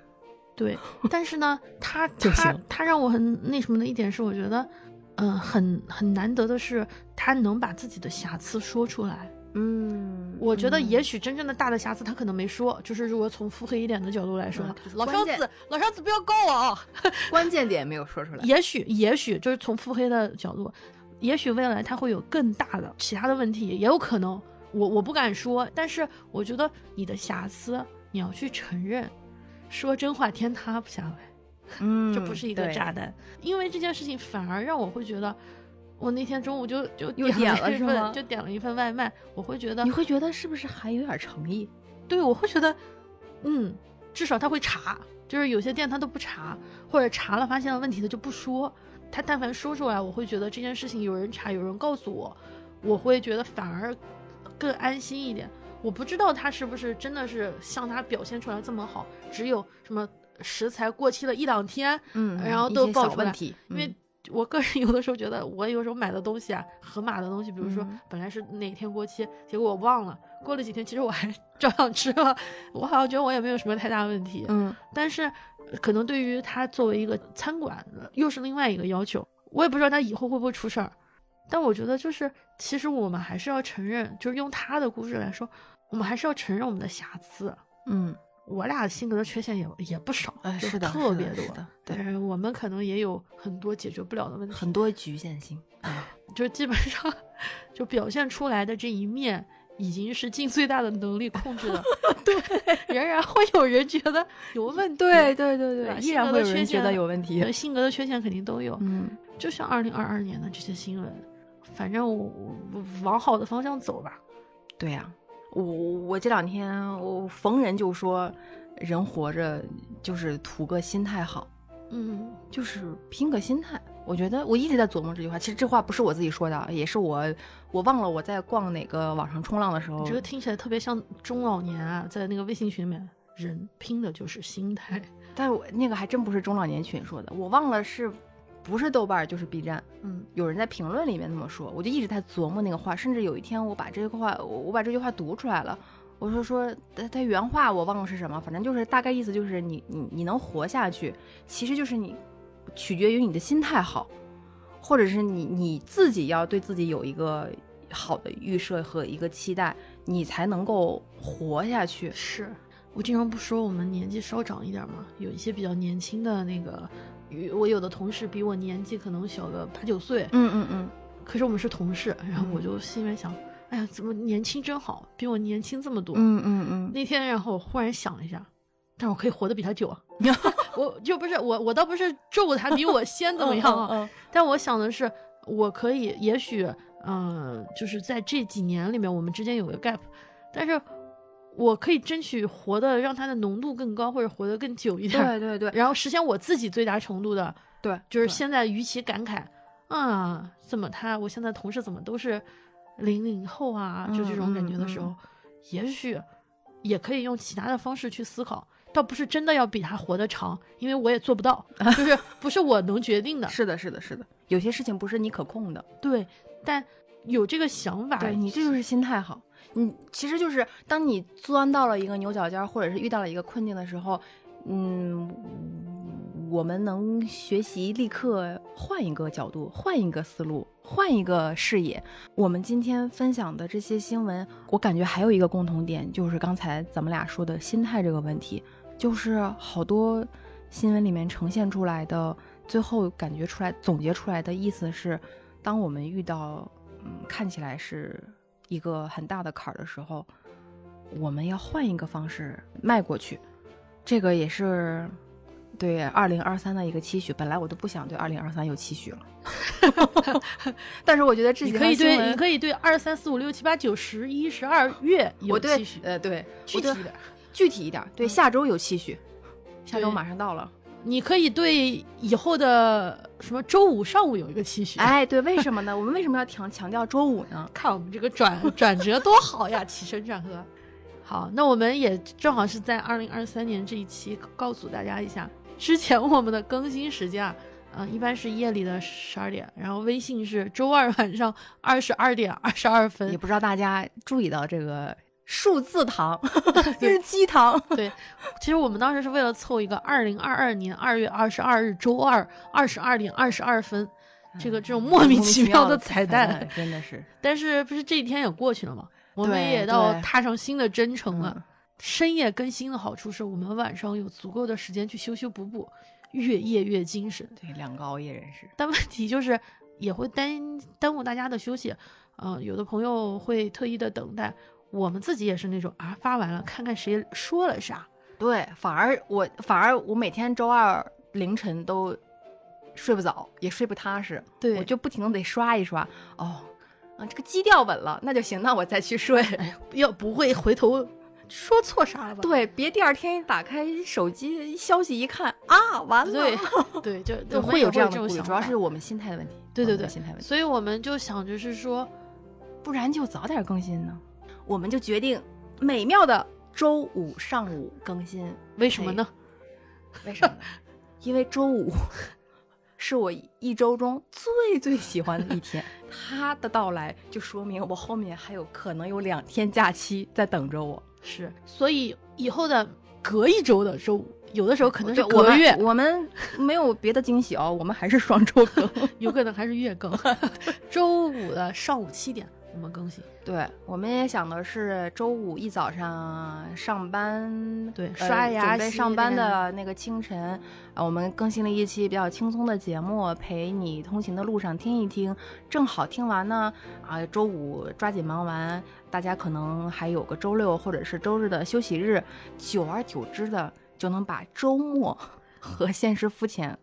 对，[LAUGHS] 但是呢，他他他让我很那什么的一点是，我觉得，嗯、很很难得的是，他能把自己的瑕疵说出来。嗯，我觉得嗯也许真正的大的瑕疵他可能没说，就是如果从腹黑一点的角度来说，嗯老关键烧子老烧子不要告我啊！[LAUGHS] 关键点没有说出来，也许也许就是从腹黑的角度，也许未来他会有更大的其他的问题，也有可能。我我不敢说，但是我觉得你的瑕疵你要去承认，说真话天塌不下来。嗯，[LAUGHS] 这不是一个炸弹，因为这件事情反而让我会觉得，我那天中午就就又点了一份就点了一份外卖，我会觉得你，会觉得是不是还有点诚意？对我会觉得，嗯，至少他会查，就是有些店他都不查，或者查了发现了问题他就不说，他但凡说出来，我会觉得这件事情有人查，有人告诉我，我会觉得反而更安心一点。我不知道他是不是真的是像他表现出来这么好，只有什么食材过期了一两天，嗯然后都爆出来小问题，因为嗯我个人 [LAUGHS] 有的时候觉得，我有时候买的东西啊，盒马的东西，比如说嗯本来是哪天过期，结果我忘了，过了几天，其实我还 [LAUGHS] 照样吃了，我好像觉得我也没有什么太大问题。嗯但是呃可能对于他作为一个餐馆，又是另外一个要求，我也不知道他以后会不会出事儿。但我觉得就是，其实我们还是要承认，就是用他的故事来说，我们还是要承认我们的瑕疵。嗯，我俩性格的缺陷也也不少，哎，是的，特别多对，嗯，我们可能也有很多解决不了的问题，很多局限性，就基本上就表现出来的这一面，已经是尽最大的能力控制了。[LAUGHS] 对，[LAUGHS] 仍然会有人觉得有问题。对对对对依然会有人觉得有问题呃，，性格的缺陷肯定都有。嗯，就像二零二二年的这些新闻，反正我我往好的方向走吧。对呀、我我这两天我逢人就说，人活着就是图个心态好，嗯，就是拼个心态。我觉得我一直在琢磨这句话，其实这话不是我自己说的，也是我我忘了我在逛哪个网上冲浪的时候你这，个听起来特别像中老年啊，在那个微信群里面，人拼的就是心态。但我那个还真不是中老年群说的，我忘了是不是豆瓣就是 B 站，嗯有人在评论里面那么说，我就一直在琢磨那个话，甚至有一天我把这个话我我把这句话读出来了。我说说他他原话我忘了是什么，反正就是大概意思就是你你你能活下去，其实就是你取决于你的心态好，或者是你你自己要对自己有一个好的预设和一个期待，你才能够活下去。是我经常不说我们年纪稍长一点嘛，有一些比较年轻的那个，我有的同事比我年纪可能小个八九岁，嗯嗯嗯，可是我们是同事，然后我嗯就心里面想，哎呀，怎么年轻真好，比我年轻这么多。嗯嗯嗯，那天，然后我忽然想了一下，但我可以活得比他久啊。[LAUGHS] 我就不是我，我倒不是咒他比我先怎么样啊，[LAUGHS] 嗯但我想的是，我可以，也许，嗯、就是在这几年里面，我们之间有个 gap，但是我可以争取活得让它的浓度更高，或者活得更久一点，对对对 [LAUGHS] 然后实现我自己最大程度的，对，就是现在与其感慨啊，怎么他我现在同事怎么都是零零后啊，就这种感觉的时候，嗯也许也可以用其他的方式去思考。倒不是真的要比他活得长，因为我也做不到，[LAUGHS] 就是不是我能决定的。是的，是的，是的，有些事情不是你可控的。对，但有这个想法，对你这就是心态好。你其实就是当你钻到了一个牛角尖，或者是遇到了一个困境的时候，嗯，我们能学习立刻换一个角度，换一个思路，换一个视野。我们今天分享的这些新闻，我感觉还有一个共同点，就是刚才咱们俩说的心态这个问题，就是好多新闻里面呈现出来的，最后感觉出来总结出来的意思是，当我们遇到嗯看起来是一个很大的坎儿的时候，我们要换一个方式迈过去。这个也是对二零二三的一个期许。本来我都不想对二零二三有期许了，[LAUGHS] 但是我觉得这你可以对，你可以对二三四五六七八九十一十二月有期许，呃对具体的。具体一点，对嗯下周有期许，下周马上到了。你可以对以后的什么周五上午有一个期许。哎，对，为什么呢？我们为什么要强强调周五呢？[LAUGHS] 看我们这个转 [LAUGHS] 转折多好呀，起承转合。好，那我们也正好是在二零二三年这一期告诉大家一下，之前我们的更新时间啊，嗯、一般是夜里的十二点，然后微信是周二晚上二十二点二十二分也。不知道大家注意到这个数字糖，[LAUGHS] 日鸡糖。对，其实我们当时是为了凑一个二零二二年二月二十二日周二二十二点二十二分，这个这种莫名其妙的彩蛋。真的是但是不是这一天也过去了吗？我们也到踏上新的征程了。嗯深夜更新的好处是我们晚上有足够的时间去修修补补，越夜越精神。对，两个熬夜人士。但问题就是也会耽耽误大家的休息。嗯、有的朋友会特意的等待，我们自己也是那种啊，发完了看看谁说了啥。对，反而我反而我每天周二凌晨都睡不早，也睡不踏实，对我就不停的得刷一刷。哦，啊，这个基调稳了，那就行，那我再去睡。要不会回头说错啥了吧？[LAUGHS] 对，别第二天打开手机消息一看啊，完了。对 [LAUGHS] 对，就就我们也有这样的主要是我们心态的问题。对对对心态问题，所以我们就想着是说，不然就早点更新呢。我们就决定美妙的周五上午更新。为什么呢？为什么？因为周五是我一周中最最喜欢的一天，[LAUGHS] 它的到来就说明我后面还有可能有两天假期在等着我。是，所以以后的隔一周的周五，有的时候可能是隔月，我们没有别的惊喜哦，我们还是双周更。[LAUGHS] 有可能还是月更。[LAUGHS] 周五的上午七点我们更新，对，我们也想的是周五一早上上班，对呃刷牙准备上班的那个清晨，啊，我们更新了一期比较轻松的节目，陪你通勤的路上听一听。正好听完呢，啊，周五抓紧忙完，大家可能还有个周六或者是周日的休息日，久而久之的就能把周末 [LAUGHS] 和现实肤浅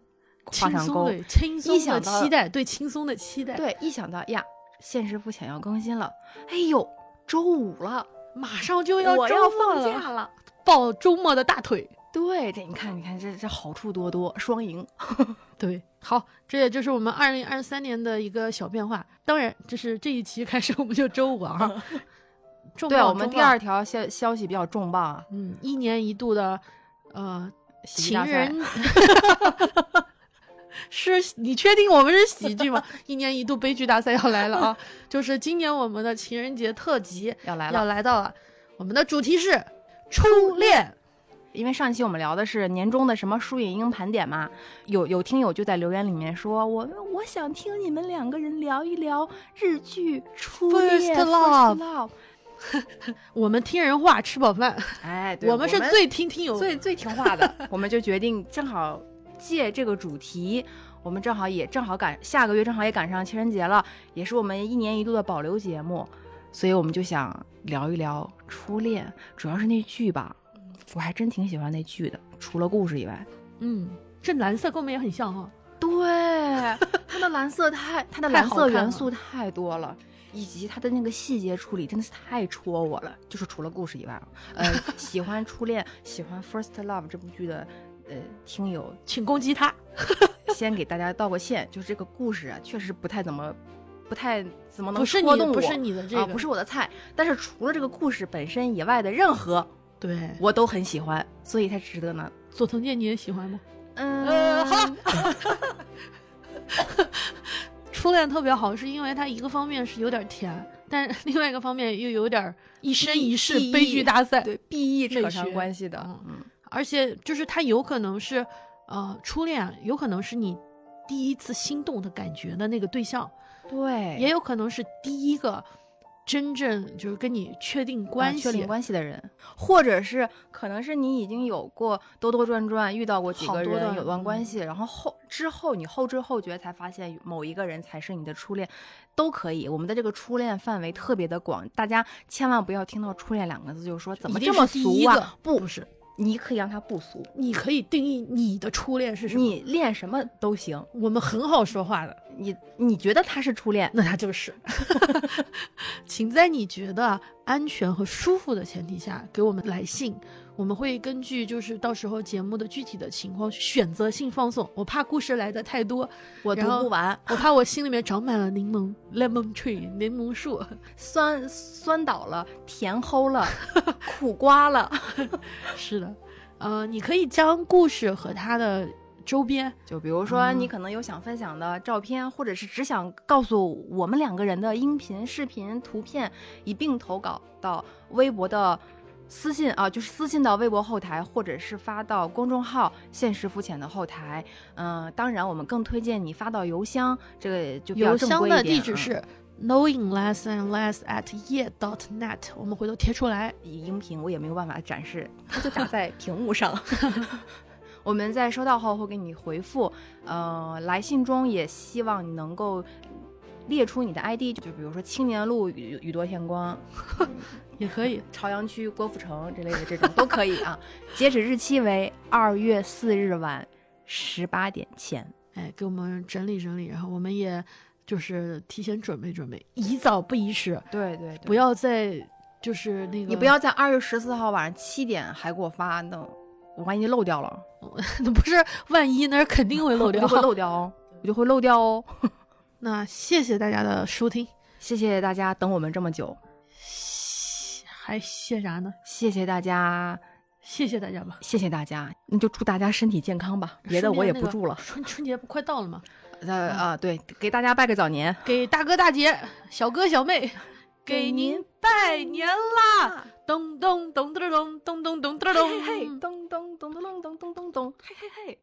画轻上钩。松的轻松的期待，对轻松的期待，，对，一想到呀，现实不想要更新了，哎呦，周五了。马上就要周我要末了，放假了，抱周末的大腿，对，这你看，你看，这这好处多多，双赢。[LAUGHS] 对，好，这也就是我们二零二三年的一个小变化。当然，这是这一期开始我们就周五啊。[LAUGHS] 对，我们第二条消消息比较重磅啊，嗯，一年一度的呃情人，[LAUGHS] [LAUGHS] 是你确定我们是喜剧吗？[LAUGHS] 一年一度悲剧大赛要来了啊！就是今年我们的情人节特辑要来了，要来到了。我们的主题是初恋。因为上期我们聊的是年终的什么书影音盘点嘛，有有听友就在留言里面说，我我想听你们两个人聊一聊日剧初恋。First love，[LAUGHS] 我们听人话吃饱饭，哎，我们是最听听友最最听话的，我们就决定正好借这个主题，我们正好也正好赶下个月正好也赶上情人节了，也是我们一年一度的保留节目，所以我们就想聊一聊初恋，主要是那剧吧。我还真挺喜欢那剧的，除了故事以外，嗯，这蓝色跟我们也很像哈。对，它的蓝色太，它的蓝色元素太多了，以及它的那个细节处理真的是太戳我了。就是除了故事以外，呃，喜欢初恋，喜欢 First Love 这部剧的，呃，听友请攻击他。[LAUGHS] 先给大家道个歉，就是这个故事啊，确实不太怎么，不太怎么能戳动我，不是你的这个，不是我的菜。但是除了这个故事本身以外的任何。对我都很喜欢，所以才值得呢。佐藤健你也喜欢吗？嗯，好。[LAUGHS] 初恋特别好，是因为它一个方面是有点甜，但另外一个方面又有点一生一世悲剧大赛，对 B E 扯上关系的。嗯嗯，而且就是它有可能是，呃，初恋有可能是你第一次心动的感觉的那个对象，对，也有可能是第一个。真正就是跟你确定关系、确定关系的人，或者是可能是你已经有过兜兜转转，遇到过几个人有段关系，然后后之后你后知后觉才发现某一个人才是你的初恋，都可以。我们的这个初恋范围特别的广，大家千万不要听到“初恋”两个字就说怎么这么俗啊？不不是。你可以让他不俗，你可以定义你的初恋是什么？你恋什么都行，我们很好说话的。你你觉得他是初恋，那他就是。[LAUGHS] 请在你觉得安全和舒服的前提下给我们来信。我们会根据就是到时候节目的具体的情况选择性放送。我怕故事来的太多，我读不完。我怕我心里面长满了柠檬 lemon tree 柠檬树，[LAUGHS] 酸酸倒了，甜齁了，[LAUGHS] 苦瓜了。[LAUGHS] 是的，呃，你可以将故事和它的周边，就比如说你可能有想分享的照片，或者是只想告诉我们两个人的音频、视频、图片，一并投稿到微博的。私信啊，就是私信到微博后台，或者是发到公众号“现实肤浅”的后台。嗯，当然，我们更推荐你发到邮箱，这个就邮箱的地址是 knowing less and less at ye dot net。我们回头贴出来，音频我也没有办法展示，它就打在屏幕上。[LAUGHS] 我们在收到后会给你回复。呃，来信中也希望你能够列出你的 ID，就比如说青年路宇宇多天光。[LAUGHS] 也可以，[LAUGHS] 朝阳区郭富城之类的这种都可以啊。截止日期为二月四日晚十八点前。哎，给我们整理整理，然后我们也就是提前准备准备，宜早不宜迟。对对，不要再就是那个，你不要在二月十四号晚上七点还给我发，那我万一漏掉了，[LAUGHS] 那不是万一，那是肯定会漏掉，会漏掉哦，我就会漏掉哦。[LAUGHS] 那谢谢大家的收听，谢谢大家等我们这么久。还谢啥呢？谢谢大家，谢谢大家吧，谢谢大家，那就祝大家身体健康吧，别的我也不祝了。春春节不快到了吗？呃啊，对，给大家拜个早年，给大哥大姐、小哥小妹，给您拜年啦！咚咚咚咚咚咚咚咚咚咚，嘿嘿，咚咚咚咚咚咚咚咚咚，嘿嘿嘿。